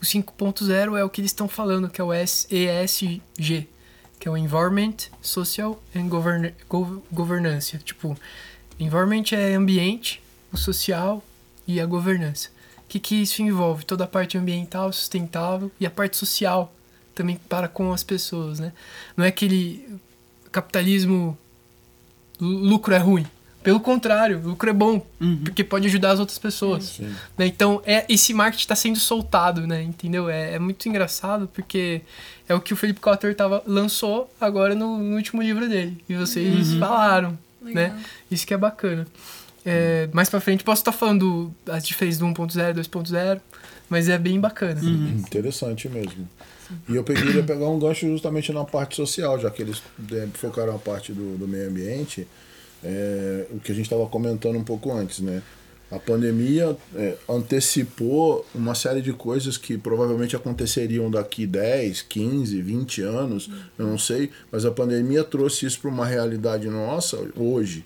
O 5.0 é o que eles estão falando, que é o ESG, que é o Environment, Social and Govern Governance. Tipo, environment é ambiente, o social e a governança. O que, que isso envolve? Toda a parte ambiental, sustentável e a parte social também para com as pessoas, né? Não é aquele capitalismo lucro é ruim. Pelo contrário, lucro é bom, uhum. porque pode ajudar as outras pessoas. Né? Então, é, esse marketing está sendo soltado, né? Entendeu? É, é, muito engraçado, porque é o que o Felipe Cotter tava, lançou agora no, no último livro dele. E vocês uhum. falaram, Legal. né? Isso que é bacana. É, mais pra frente posso estar tá falando as diferenças do 1.0, 2.0, mas é bem bacana. Uhum. Interessante mesmo. E eu queria pegar um gancho justamente na parte social, já que eles é, focaram a parte do, do meio ambiente é, o que a gente estava comentando um pouco antes, né? A pandemia é, antecipou uma série de coisas que provavelmente aconteceriam daqui 10, 15, 20 anos, eu não sei, mas a pandemia trouxe isso para uma realidade nossa hoje,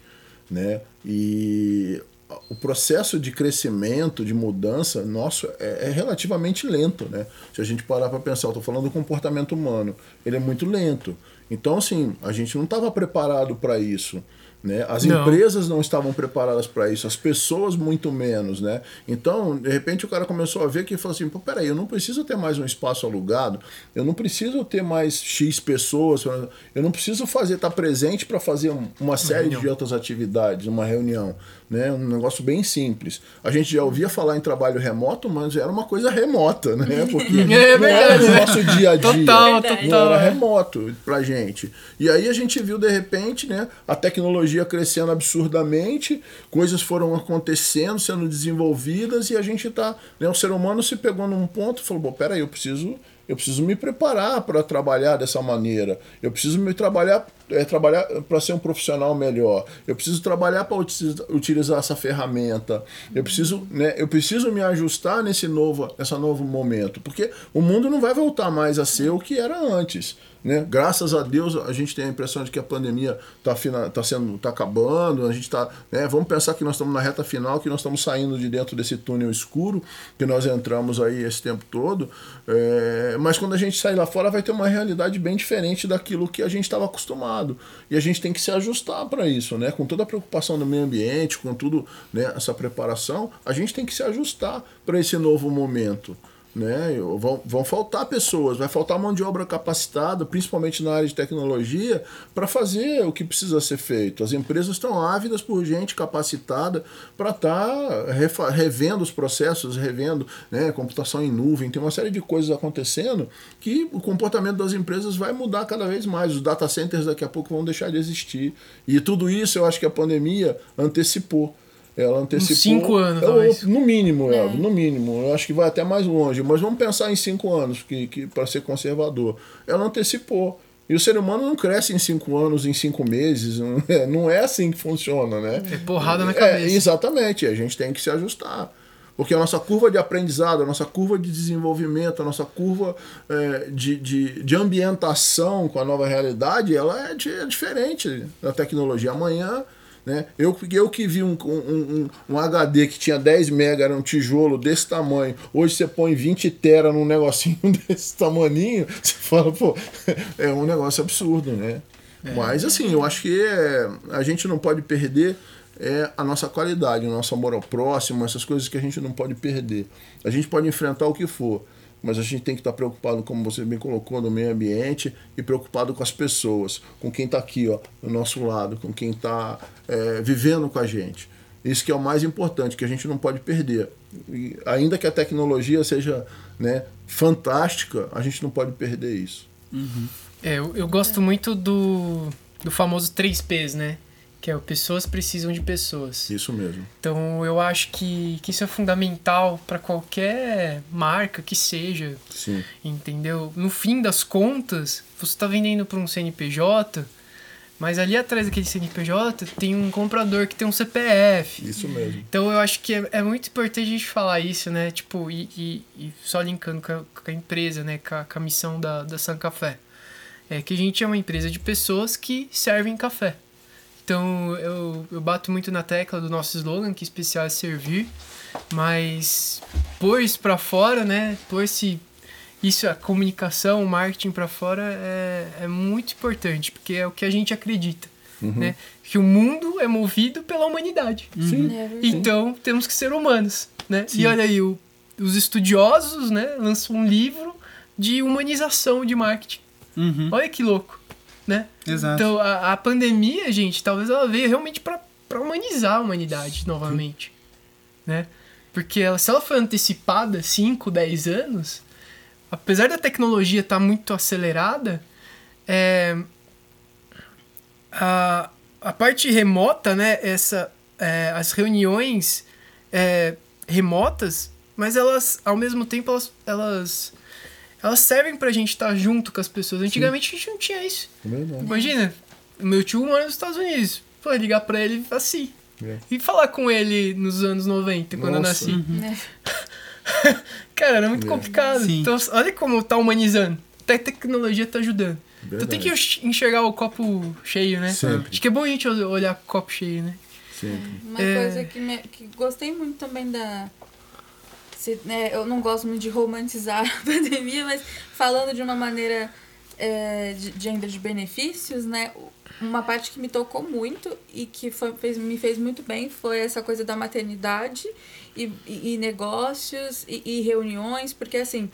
né? E o processo de crescimento, de mudança nosso é, é relativamente lento, né? Se a gente parar para pensar, eu estou falando do comportamento humano, ele é muito lento. Então, assim, a gente não estava preparado para isso. Né? As não. empresas não estavam preparadas para isso, as pessoas muito menos. Né? Então, de repente, o cara começou a ver que falou assim: Pô, peraí, eu não preciso ter mais um espaço alugado, eu não preciso ter mais X pessoas, eu não preciso fazer estar tá presente para fazer uma série de outras atividades, uma reunião né? Um negócio bem simples. A gente já ouvia falar em trabalho remoto, mas era uma coisa remota, né? Porque é não era o nosso dia a dia. Total, total. Não era remoto pra gente. E aí a gente viu de repente, né, a tecnologia crescendo absurdamente, coisas foram acontecendo, sendo desenvolvidas e a gente tá, né, o ser humano se pegou num ponto e falou, bom, peraí, eu preciso eu preciso me preparar para trabalhar dessa maneira. Eu preciso me trabalhar é, trabalhar para ser um profissional melhor. Eu preciso trabalhar para utilizar essa ferramenta. Eu preciso, né, eu preciso me ajustar nesse novo, nessa novo momento, porque o mundo não vai voltar mais a ser o que era antes. Né? Graças a Deus a gente tem a impressão de que a pandemia está tá sendo tá acabando, a gente está, né? vamos pensar que nós estamos na reta final, que nós estamos saindo de dentro desse túnel escuro que nós entramos aí esse tempo todo, é, mas quando a gente sair lá fora vai ter uma realidade bem diferente daquilo que a gente estava acostumado e a gente tem que se ajustar para isso, né? Com toda a preocupação do meio ambiente, com tudo, né? Essa preparação, a gente tem que se ajustar para esse novo momento né? Vão, vão faltar pessoas, vai faltar mão de obra capacitada, principalmente na área de tecnologia, para fazer o que precisa ser feito. As empresas estão ávidas por gente capacitada para estar tá revendo os processos, revendo né, computação em nuvem, tem uma série de coisas acontecendo que o comportamento das empresas vai mudar cada vez mais. Os data centers daqui a pouco vão deixar de existir. E tudo isso eu acho que a pandemia antecipou. Ela antecipou. Uns cinco anos, eu, No mínimo, é. no mínimo. Eu acho que vai até mais longe. Mas vamos pensar em cinco anos, que, que para ser conservador. Ela antecipou. E o ser humano não cresce em cinco anos, em cinco meses. Não é, não é assim que funciona, né? É porrada na cabeça. É, exatamente. A gente tem que se ajustar. Porque a nossa curva de aprendizado, a nossa curva de desenvolvimento, a nossa curva é, de, de, de, ambientação com a nova realidade, ela é, de, é diferente da tecnologia. Amanhã né? Eu, eu que vi um, um, um, um HD que tinha 10 mega, era um tijolo desse tamanho. Hoje você põe 20 tera num negocinho desse tamaninho, você fala, pô, é um negócio absurdo, né? É. Mas assim, eu acho que é, a gente não pode perder é a nossa qualidade, o nosso amor ao próximo, essas coisas que a gente não pode perder. A gente pode enfrentar o que for, mas a gente tem que estar preocupado, como você bem colocou, no meio ambiente e preocupado com as pessoas, com quem está aqui, ó, do nosso lado, com quem está é, vivendo com a gente. Isso que é o mais importante, que a gente não pode perder. E ainda que a tecnologia seja né, fantástica, a gente não pode perder isso. Uhum. É, eu, eu gosto muito do, do famoso 3Ps, né? Que é o pessoas precisam de pessoas. Isso mesmo. Então eu acho que, que isso é fundamental para qualquer marca que seja, Sim. entendeu? No fim das contas, você está vendendo para um CNPJ, mas ali atrás daquele CNPJ tem um comprador que tem um CPF. Isso mesmo. Então eu acho que é, é muito importante a gente falar isso, né? Tipo, e, e, e só linkando com a, com a empresa, né? Com a, com a missão da, da San Café. É que a gente é uma empresa de pessoas que servem café. Então eu, eu bato muito na tecla do nosso slogan, que especial é servir, mas pôr isso pra fora, né? Pôr esse, isso, a comunicação, o marketing pra fora é, é muito importante, porque é o que a gente acredita, né? Que o mundo é movido pela humanidade. Sim. É verdade. Então temos que ser humanos, né? Sim. E olha aí, o- os estudiosos, né, lançam um livro de humanização de marketing. Uhum. Olha que louco, né? Exato. Então a, a pandemia, gente, talvez ela veio realmente para humanizar a humanidade novamente, né? Porque ela, se ela foi antecipada 5, 10 anos, apesar da tecnologia estar muito acelerada, é, a, a parte remota, né? Essa, é, as reuniões é, remotas, mas elas, ao mesmo tempo, elas, elas, elas servem pra gente estar junto com as pessoas. Antigamente a gente não tinha isso. É verdade. Imagina, meu tio mora nos Estados Unidos. Pô, ligar pra ele assim. É. E falar com ele nos anos 90, quando Nossa. eu nasci. Né? Cara, era muito É. complicado. Sim. Então, olha como tá humanizando. Até a tecnologia tá ajudando. Então tem que Verdade. enxergar o copo cheio, né? Sempre. Acho que é bom a gente olhar o copo cheio, né? Sempre. Uma É. coisa que, me, que gostei muito também da. Se- né, eu não gosto muito de romantizar a pandemia, mas falando de uma maneira é, de, de ainda de benefícios, né? Uma parte que me tocou muito e que foi, fez, me fez muito bem foi essa coisa da maternidade e, e, e negócios e, e reuniões, porque assim.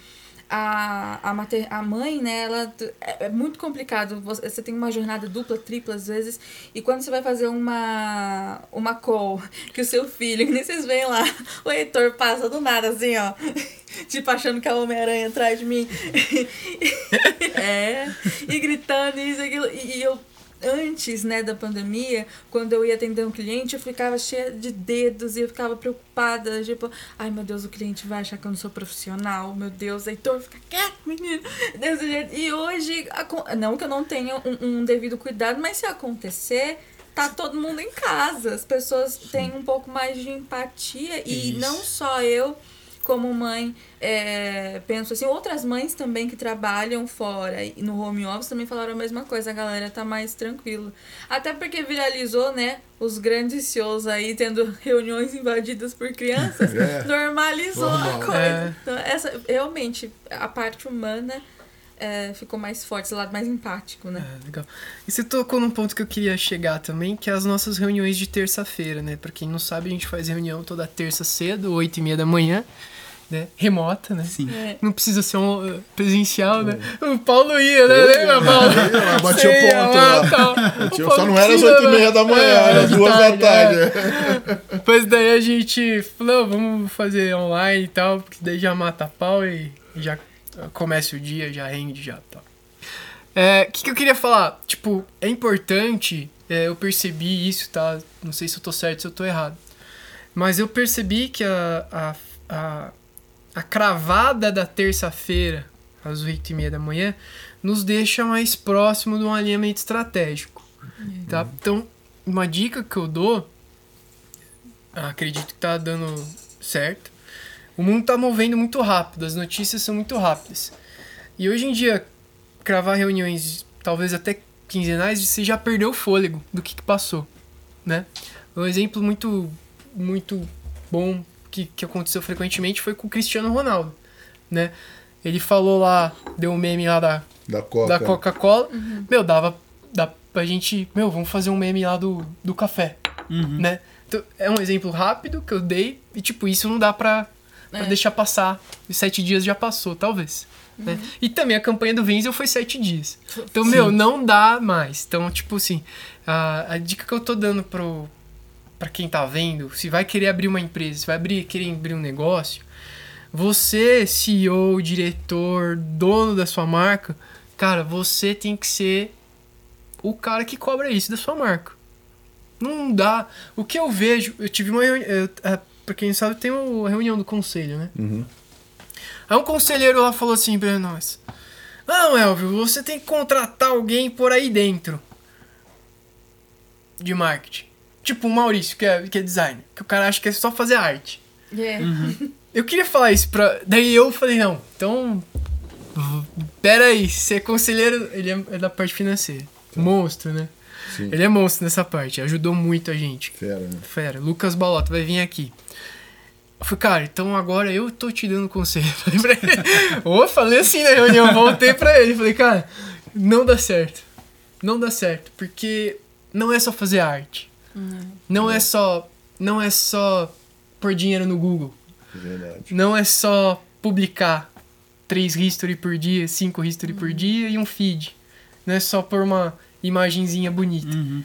A, a, mater, a mãe, né, ela é, é muito complicado. Você, tem uma jornada dupla, tripla às vezes, e quando você vai fazer uma, uma call, que o seu filho, que nem vocês veem lá, o Heitor passa do nada, assim, ó, tipo achando que é o Homem-Aranha atrás de mim. é, e gritando isso, aquilo. E, e eu, antes, né, da pandemia, quando eu ia atender um cliente, eu ficava cheia de dedos e eu ficava preocupada, tipo, ai meu Deus, o cliente vai achar que eu não sou profissional, meu Deus, Heitor, fica quieto, menino. E hoje, não que eu não tenha um, um devido cuidado, mas se acontecer, tá todo mundo em casa. As pessoas têm um pouco mais de empatia e Isso. não só eu, como mãe, é, penso assim, outras mães também que trabalham fora e no home office também falaram a mesma coisa, a galera tá mais tranquila. Até porque viralizou, né, os grandes CEOs aí tendo reuniões invadidas por crianças, É. normalizou Normal. a coisa. É. Então, essa, realmente, a parte humana é, ficou mais forte, esse lado mais empático, né? É, legal. E você tocou num ponto que eu queria chegar também, que é as nossas reuniões de terça-feira, né? Pra quem não sabe, a gente faz reunião toda terça cedo, 8 e meia da manhã, né? Remota, né? Sim. É. Não precisa ser um uh, presencial, né? O Paulo ia, né? Lembra, Paulo? eu bati o ponto lá, tal. O Só não era às 8 e meia da manhã, é, era às duas da tarde. é. Depois daí a gente falou, vamos fazer online e tal, porque daí já mata a pau e já começa o dia, já rende, já tal. É, O que, que eu queria falar? Tipo, é importante, é, eu percebi isso, tá? Não sei se eu tô certo, se eu tô errado. Mas eu percebi que a, a, a, a cravada da terça-feira, às oito e meia da manhã, nos deixa mais próximo de um alinhamento estratégico. Tá? Então, uma dica que eu dou, acredito que tá dando certo. O mundo tá movendo muito rápido, as notícias são muito rápidas. E hoje em dia, cravar reuniões, talvez até quinzenais, você já perdeu o fôlego do que, que passou, né? Um exemplo muito, muito bom que, que aconteceu frequentemente foi com o Cristiano Ronaldo, né? Ele falou lá, deu um meme lá da, Da Coca. da Coca-Cola. Meu, dava, dá pra gente. Meu, vamos fazer um meme lá do, do café, Uhum. né? Então, é um exemplo rápido que eu dei. E, tipo, isso não dá pra, pra É. deixar passar. E sete dias já passou, talvez. Né? E também a campanha do Vinzel foi sete dias. Então, meu, não dá mais. Então, tipo assim, a, a dica que eu tô dando pro, pra quem tá vendo, se vai querer abrir uma empresa, se vai abrir, querer abrir um negócio, você, CEO, diretor, dono da sua marca, cara, você tem que ser o cara que cobra isso da sua marca. Não dá. O que eu vejo, eu tive uma reunião. É, pra quem sabe, tem uma reunião do conselho, né? Uhum. Aí um conselheiro lá falou assim pra nós: Não, Elvio, você tem que contratar alguém por aí dentro de marketing. Tipo o Maurício, que é, que é designer. Que o cara acha que é só fazer arte. É. Eu queria falar isso pra. Daí eu falei, não, então. Pera aí, ser conselheiro, ele é, é da parte financeira. Monstro, né? Sim. Ele é monstro nessa parte, ajudou muito a gente. Fera, né? Fera, Lucas Balota vai vir aqui. Eu falei, cara, então agora eu tô te dando conselho. Falei pra ele. Ô, falei assim na reunião, voltei pra ele. Falei, cara, não dá certo. Não dá certo, porque não é só fazer arte. Não é só. Não é só pôr dinheiro no Google. Verdade. Não é só publicar três history por dia, cinco history por dia e um feed. Não é só pôr uma imagenzinha bonita. Uhum.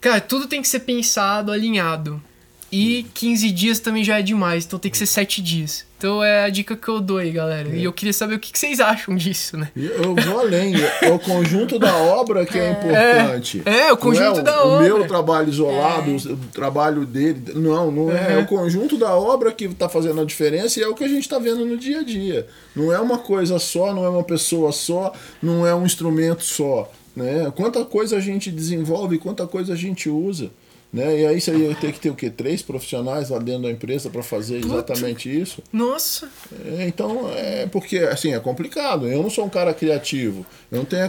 Cara, tudo tem que ser pensado, alinhado. E 15 dias também já é demais, então tem que ser 7 dias. Então é a dica que eu dou aí, galera. E eu queria saber o que vocês acham disso, né? Eu vou além, é o conjunto da obra que é, importante. É, o conjunto não é o, da o obra. meu trabalho isolado, o trabalho dele. Não, não é. É o conjunto da obra que está fazendo a diferença e é o que a gente está vendo no dia a dia. Não é uma coisa só, não é uma pessoa só, não é um instrumento só. Né? Quanta coisa a gente desenvolve, quanta coisa a gente usa. Né? E aí você ia ter que ter o quê? Três profissionais lá dentro da empresa para fazer exatamente isso. Nossa, É, Então, é porque, assim, é complicado. Eu não sou um cara criativo. Eu não tenho a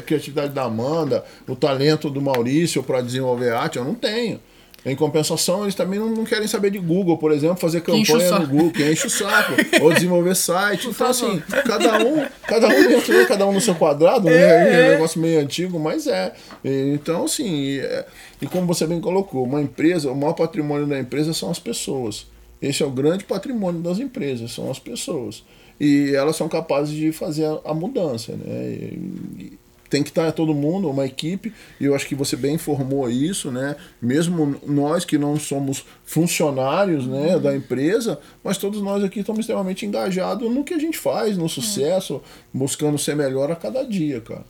criatividade da Amanda, o talento do Maurício para desenvolver arte. Eu não tenho. Em compensação, eles também não, não querem saber de Google, por exemplo, fazer campanha no. Google, que enche o saco, ou desenvolver site. Então, assim, cada um, cada um dentro, né, cada um no seu quadrado, né? É um negócio meio antigo, mas é. Então, assim, e, é- e como você bem colocou, uma empresa, o maior patrimônio da empresa são as pessoas. Esse é o grande patrimônio das empresas, são as pessoas. E elas são capazes de fazer a, a mudança, né? E- e tem que estar todo mundo, uma equipe, e eu acho que você bem informou isso, né? Mesmo nós que não somos funcionários né, da empresa, mas todos nós aqui estamos extremamente engajados no que a gente faz, no sucesso, buscando ser melhor a cada dia, cara.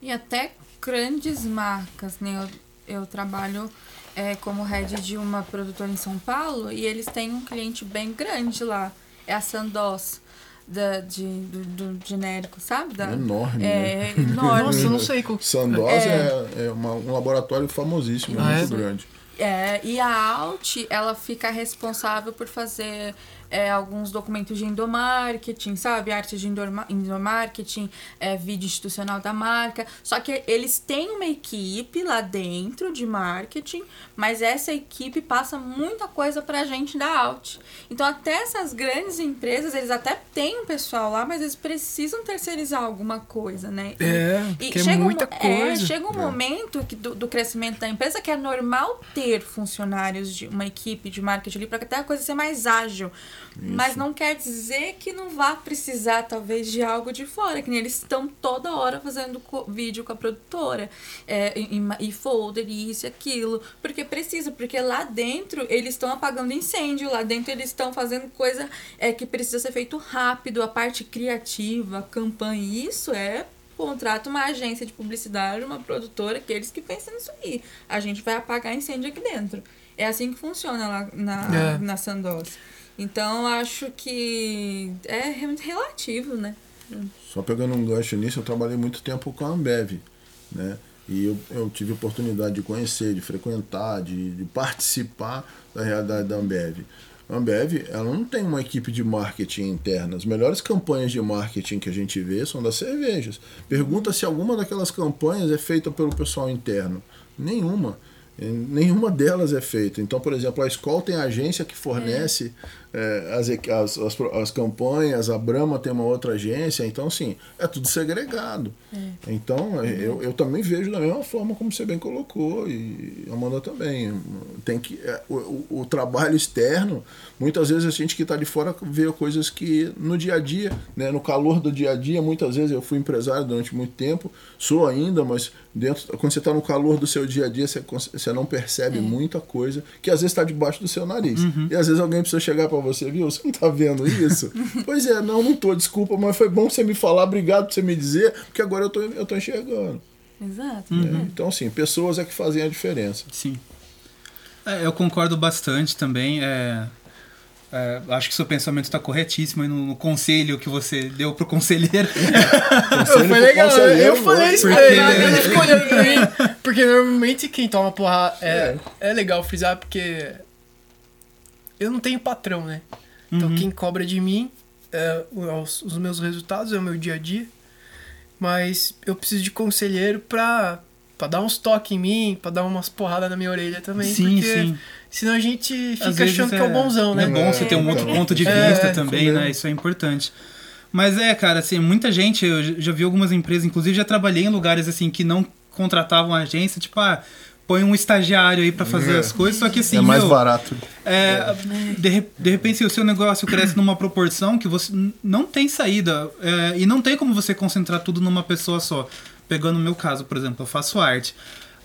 E até grandes marcas, né? Eu, eu trabalho é, como head de uma produtora em São Paulo e eles têm um cliente bem grande lá. É a Sandoz, da, de, do, do genérico, sabe? Da, Enorme, É, né? enorme. nossa, eu não sei qual. Sandoz é, é uma- um laboratório famosíssimo, Ah, muito é? grande. É, e a Alt, ela fica responsável por fazer é, alguns documentos de endomarketing, sabe? Arte de endomarketing, é, vídeo institucional da marca. Só que eles têm uma equipe lá dentro de marketing, mas essa equipe passa muita coisa pra gente da Alt. Então, até essas grandes empresas, eles até têm um pessoal lá, mas eles precisam terceirizar alguma coisa, né? E- É, e é chega um- muita é, coisa. chega um momento que do, do crescimento da empresa que é normal ter funcionários de uma equipe de marketing ali para até a coisa ser mais ágil. Mas não quer dizer que não vá precisar, talvez, de algo de fora. Que nem eles estão toda hora fazendo co- vídeo com a produtora. É, e, e- folder, e isso e aquilo. Porque precisa, porque lá dentro eles estão apagando incêndio, lá dentro eles estão fazendo coisa é, que precisa ser feito rápido, a parte criativa, a campanha. Isso é contrata uma agência de publicidade, uma produtora, que eles que pensam nisso aí. A gente vai apagar incêndio aqui dentro. É assim que funciona lá na, É. na Sandoz. Então, acho que é relativo, né? Só pegando um gancho nisso, eu trabalhei muito tempo com a Ambev, né? E eu, eu tive oportunidade de conhecer, de frequentar, de, de participar da realidade da Ambev. A Ambev, ela não tem uma equipe de marketing interna. As melhores campanhas de marketing que a gente vê são das cervejas. Pergunta se alguma daquelas campanhas é feita pelo pessoal interno. Nenhuma. Nenhuma delas é feita. Então, por exemplo, a Skol tem agência que fornece eh, as, as, as, as campanhas, a Brahma tem uma outra agência, então, assim, é tudo segregado. Então, eh, eu, eu também vejo da mesma forma como você bem colocou, e a Amanda também. tem que é, o, o, trabalho externo muitas vezes a gente que está de fora vê coisas que no dia a dia né no calor do dia a dia muitas vezes eu fui empresário durante muito tempo sou ainda mas dentro quando você está no calor do seu dia a dia você, você não percebe é. muita coisa que às vezes está debaixo do seu nariz uhum. e às vezes alguém precisa chegar para você viu você não está vendo isso pois é não não tô desculpa mas foi bom você me falar obrigado por você me dizer porque agora eu tô eu tô enxergando Exato. Uhum. Então, assim, pessoas é que fazem a diferença. Sim. É, eu concordo bastante também. É, é, acho que seu pensamento está corretíssimo no, no, conselho que você deu pro conselheiro. conselho foi legal, eu falei isso porque... ele ficou olhando pra mim. Porque normalmente quem toma porra é, é. é legal frisar porque eu não tenho patrão, né? Então uhum. quem cobra de mim é, os, os meus resultados, é o meu dia a dia. Mas eu preciso de conselheiro pra Pra dar uns toques em mim, pra dar umas porradas na minha orelha também. Sim, porque sim. Senão a gente fica achando é, que é o bonzão, né? É bom você ter um outro ponto de é, vista é, também, né? Isso é importante. Mas é, cara, assim, muita gente, eu já vi algumas empresas, inclusive já trabalhei em lugares assim que não contratavam agência, tipo, ah, põe um estagiário aí para fazer é. as coisas, só que assim. É mais meu, barato. É, de, de repente, se o seu negócio cresce numa proporção que você não tem saída é, e não tem como você concentrar tudo numa pessoa só pegando o meu caso, por exemplo, eu faço arte.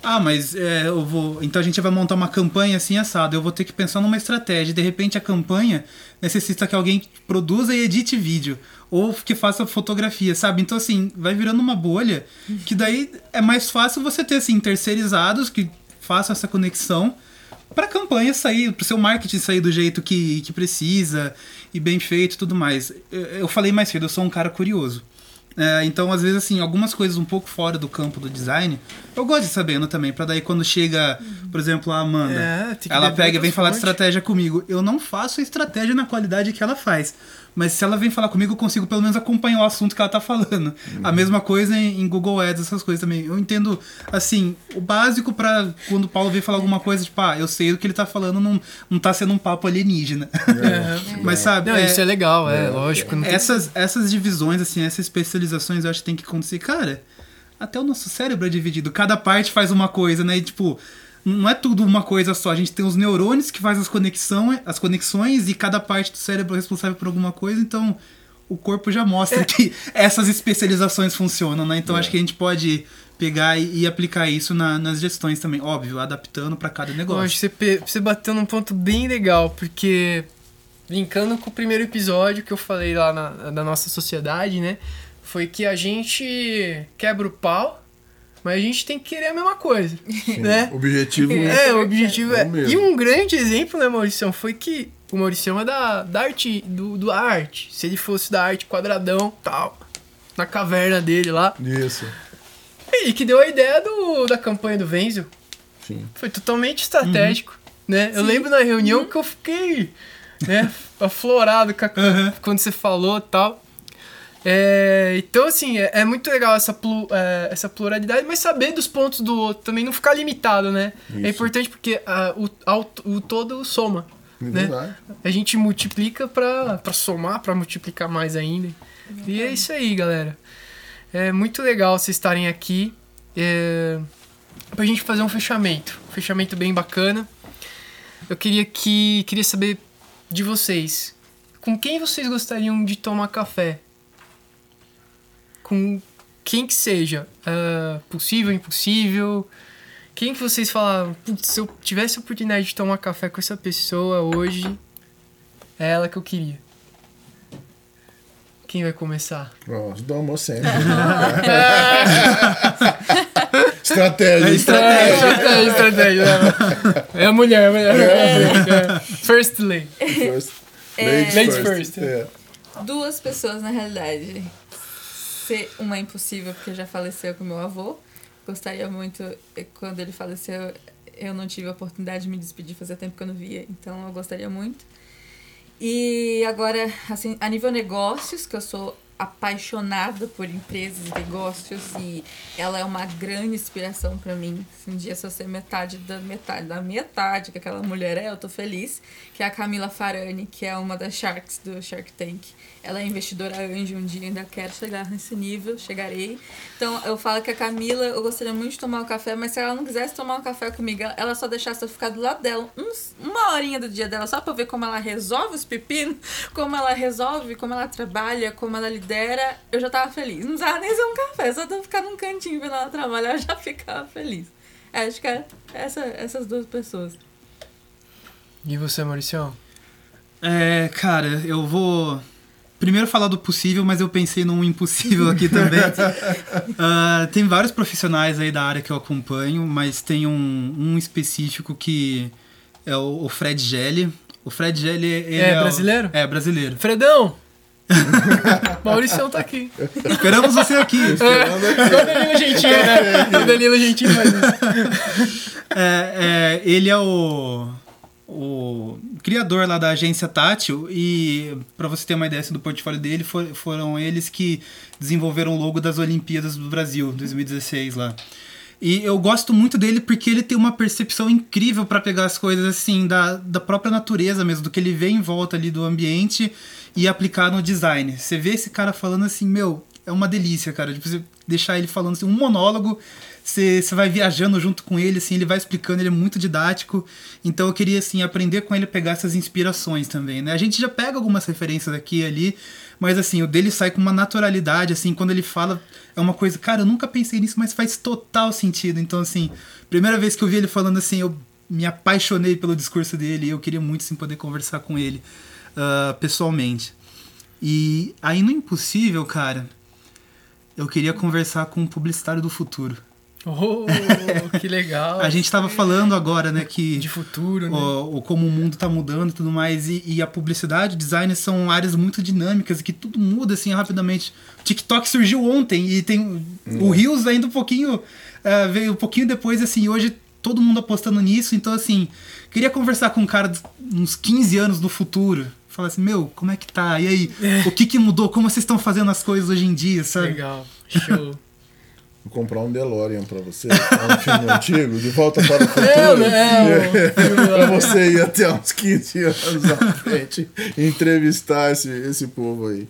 Ah, mas é, eu vou. Então a gente vai montar uma campanha assim assado. Eu vou ter que pensar numa estratégia. De repente a campanha necessita que alguém produza e edite vídeo. Ou que faça fotografia, sabe? Então, assim, vai virando uma bolha. Que daí é mais fácil você ter, assim, terceirizados que façam essa conexão para a campanha sair, para o seu marketing sair do jeito que, que precisa e bem feito e tudo mais. Eu falei mais cedo, eu sou um cara curioso. É, então, às vezes, assim, algumas coisas um pouco fora do campo do design, eu gosto de sabendo também, para daí quando chega, por exemplo, a Amanda, é, ela pega e vem falar de estratégia comigo. Eu não faço a estratégia na qualidade que ela faz. Mas se ela vem falar comigo, eu consigo pelo menos acompanhar o assunto que ela tá falando. Uhum. A mesma coisa em, em, Google Ads, essas coisas também. Eu entendo, assim, o básico para quando o Paulo vem falar alguma coisa, tipo, ah, eu sei o que ele tá falando, não, não tá sendo um papo alienígena. É. Mas sabe. Não, é, isso é legal, é, é lógico. Essas, essas divisões, assim, essas especializações, eu acho que tem que acontecer. Cara, até o nosso cérebro é dividido. Cada parte faz uma coisa, né? E, tipo, não é tudo uma coisa só. A gente tem os neurônios que fazem as conexões, as conexões e cada parte do cérebro é responsável por alguma coisa, então o corpo já mostra é. que essas especializações funcionam, né? Então é. acho que a gente pode pegar e, e aplicar isso na, nas gestões também, óbvio, adaptando para cada negócio. Eu acho que você, você bateu num ponto bem legal, porque linkando com o primeiro episódio que eu falei lá na, da nossa sociedade, né? Foi que a gente quebra o pau mas a gente tem que querer a mesma coisa, Sim, né? O objetivo é, o objetivo é. é e um grande exemplo, né, Maurício, foi que o Maurício é da, da arte, do, do arte. Se ele fosse da arte quadradão, tal, na caverna dele lá. Isso. E que deu a ideia do, da campanha do Venzel. Sim. Foi totalmente estratégico, uhum. né? Sim. Eu lembro na reunião uhum. que eu fiquei, né, aflorado a, uhum. quando você falou, tal. É, então, assim, é, é, muito legal essa, plu, é, essa pluralidade, mas saber dos pontos do outro, também não ficar limitado, né? É Isso. É importante porque a, o, o todo soma. É né? A gente multiplica para somar, para multiplicar mais ainda. E é isso aí, galera. É muito legal vocês estarem aqui. É, pra gente fazer um fechamento. Um fechamento bem bacana. Eu queria que queria saber de vocês. Com quem vocês gostariam de tomar café? Com quem que seja, uh, possível, impossível. Quem que vocês falaram, se eu tivesse a oportunidade de tomar café com essa pessoa hoje, é ela que eu queria. Quem vai começar? Ó, oh, sempre. estratégia, é estratégia. estratégia, estratégia. É a mulher, a mulher. É, first lady. First, ladies, ladies first. first. É. Duas pessoas, na realidade ser uma impossível, porque já faleceu com meu avô. Gostaria muito, quando ele faleceu, eu não tive a oportunidade de me despedir, fazia tempo que eu não via, então eu gostaria muito. E agora, assim, a nível negócios, que eu sou apaixonada por empresas e negócios e ela é uma grande inspiração para mim. Se um dia se eu ser metade da metade da metade que aquela mulher é, eu tô feliz. Que é a Camila Farani, que é uma das Sharks do Shark Tank. Ela é investidora anjo, um dia ainda quero chegar nesse nível, chegarei. Então eu falo que a Camila, eu gostaria muito de tomar um café, mas se ela não quisesse tomar um café comigo, ela só deixasse eu ficar do lado dela, uns, uma horinha do dia dela, só pra ver como ela resolve os pepinos, como ela resolve, como ela trabalha, como ela lidera, eu já tava feliz. Não precisava nem ser um café, só de eu ficar num cantinho vendo ela trabalhar, eu já ficava feliz. É, acho que é essa, essas duas pessoas. E você, Maurício? É, cara, eu vou primeiro falar do possível, mas eu pensei num impossível aqui também. uh, tem vários profissionais aí da área que eu acompanho, mas tem um, um específico que é o, o Fred Gelli. O Fred Gelli é, é brasileiro? O, é brasileiro. Fredão! Maurício tá aqui. Esperamos você aqui. Esperando aqui. É, o Danilo Gentili, né? O Danilo Gentili faz isso. É, é, ele é o o criador lá da agência Tátil e para você ter uma ideia do portfólio dele for, foram eles que desenvolveram o logo das Olimpíadas do Brasil 2016 lá. E eu gosto muito dele porque ele tem uma percepção incrível para pegar as coisas assim da, da própria natureza mesmo do que ele vê em volta ali do ambiente e aplicar no design. Você vê esse cara falando assim meu é uma delícia cara tipo, você deixar ele falando assim um monólogo você, vai viajando junto com ele, assim, ele vai explicando, ele é muito didático. Então eu queria, assim, aprender com ele pegar essas inspirações também, né? A gente já pega algumas referências aqui e ali, mas assim, o dele sai com uma naturalidade, assim, quando ele fala, é uma coisa, cara, eu nunca pensei nisso, mas faz total sentido. Então, assim, primeira vez que eu vi ele falando assim, eu me apaixonei pelo discurso dele e eu queria muito, assim, poder conversar com ele uh, pessoalmente. E aí no Impossível, cara, eu queria conversar com um publicitário do futuro. Oh, que legal. a gente estava falando agora, né, que de futuro, né? o, o como o mundo está mudando e tudo mais e, e, a publicidade, o design são áreas muito dinâmicas e que tudo muda assim rapidamente. O TikTok surgiu ontem e tem hum. o Reels ainda um pouquinho uh, veio um pouquinho depois assim, hoje todo mundo apostando nisso, então assim, queria conversar com um cara de uns 15 anos no futuro. Falar assim, meu, como é que tá? E aí, é. o que que mudou? Como vocês estão fazendo as coisas hoje em dia, sabe? Legal, show. Comprar um DeLorean pra você. É um filme antigo, De Volta para o Futuro. É, pra você ir até uns 15 anos à frente entrevistar esse, esse povo aí.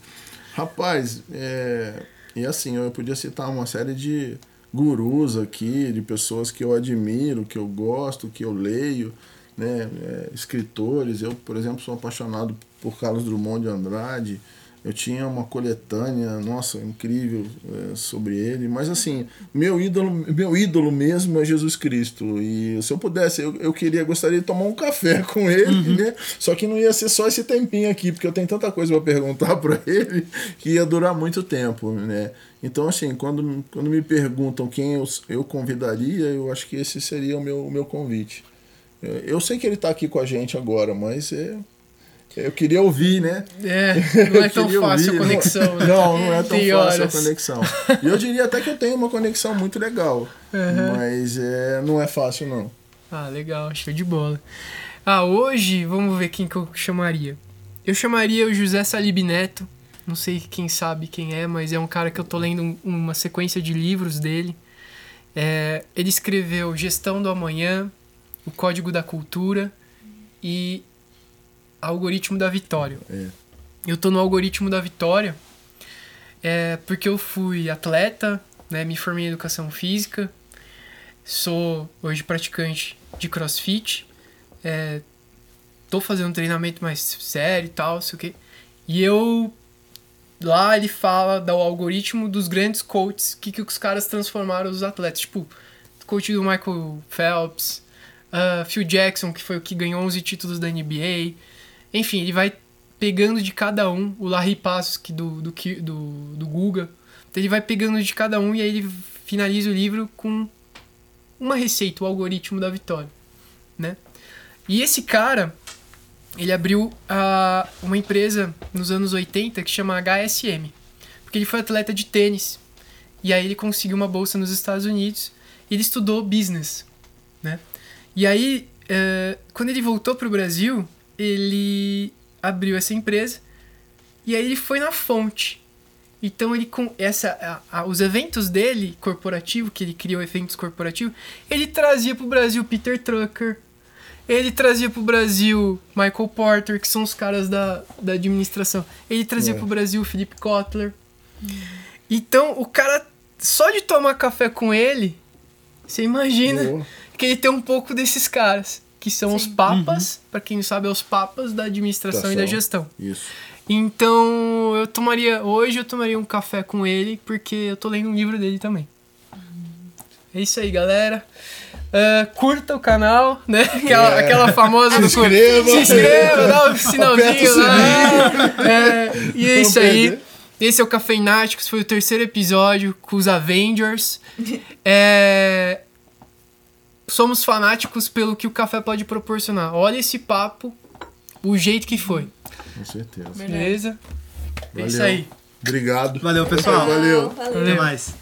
Rapaz, é, e assim, eu podia citar uma série de gurus aqui, de pessoas que eu admiro, que eu gosto, que eu leio, né? É, escritores. Eu, por exemplo, sou apaixonado por Carlos Drummond de Andrade. Eu tinha uma coletânea, nossa, incrível é, sobre ele. Mas assim, meu ídolo, meu ídolo mesmo é Jesus Cristo. E se eu pudesse, eu, eu queria, gostaria de tomar um café com ele, uhum. né? Só que não ia ser só esse tempinho aqui, porque eu tenho tanta coisa para perguntar para ele que ia durar muito tempo, né? Então, assim, quando, quando me perguntam quem eu, eu convidaria, eu acho que esse seria o meu, o meu convite. É, eu sei que ele está aqui com a gente agora, mas é, eu queria ouvir, né? É, não é tão fácil ouvir. a conexão. Né? Não, não é tão Tem fácil horas. a conexão. E eu diria até que eu tenho uma conexão muito legal. Uhum. Mas é, não é fácil, não. Ah, legal, show de bola. Ah, hoje, vamos ver quem que eu chamaria. Eu chamaria o José Salib Neto. Não sei quem sabe quem é, mas é um cara que eu tô lendo uma sequência de livros dele. É, ele escreveu Gestão do Amanhã, O Código da Cultura e algoritmo da vitória. É. Eu tô no algoritmo da vitória é, porque eu fui atleta, né, me formei em educação física, sou hoje praticante de crossfit, é, tô fazendo um treinamento mais sério e tal, sei o quê. E eu. Lá ele fala do algoritmo dos grandes coaches, que, que os caras transformaram os atletas. Tipo, coach do Michael Phelps, uh, Phil Jackson, que foi o que ganhou 11 títulos da NBA. Enfim, ele vai pegando de cada um, o Larry Passos que do, do, do, do Guga. Então ele vai pegando de cada um e aí ele finaliza o livro com uma receita, o algoritmo da vitória, né? E esse cara, ele abriu uh, uma empresa nos anos 80 que chama HSM, porque ele foi atleta de tênis. E aí ele conseguiu uma bolsa nos Estados Unidos ele estudou business, né? E aí, uh, quando ele voltou para o Brasil, ele abriu essa empresa e aí ele foi na fonte Então ele com essa a- a- os eventos dele corporativo, que ele criou eventos corporativos, ele trazia pro Brasil Peter Drucker. Ele trazia pro Brasil Michael Porter, que são os caras da, da administração. Ele trazia É. pro Brasil Philip Kotler. Então, o cara só de tomar café com ele, você imagina Boa. que ele tem um pouco desses caras, que são os Sim. papas, pra quem não sabe, é os papas da administração e da gestão. Isso. Então, eu tomaria. Hoje eu tomaria um café com ele, porque eu tô lendo um livro dele também. É isso aí, galera. Ah, curta o canal, né? Aquela, É. aquela famosa Se do inscreva. Se inscreva, dá o Aperta sinalzinho lá. É, e é Não isso aí. Esse é o Cafeináticos, foi o terceiro episódio com os Avengers. É, Somos fanáticos pelo que o café pode proporcionar. Olha esse papo, o jeito que foi. Com certeza. Beleza? É isso Valeu. aí. Obrigado. Valeu, pessoal. Valeu. Valeu. Até mais.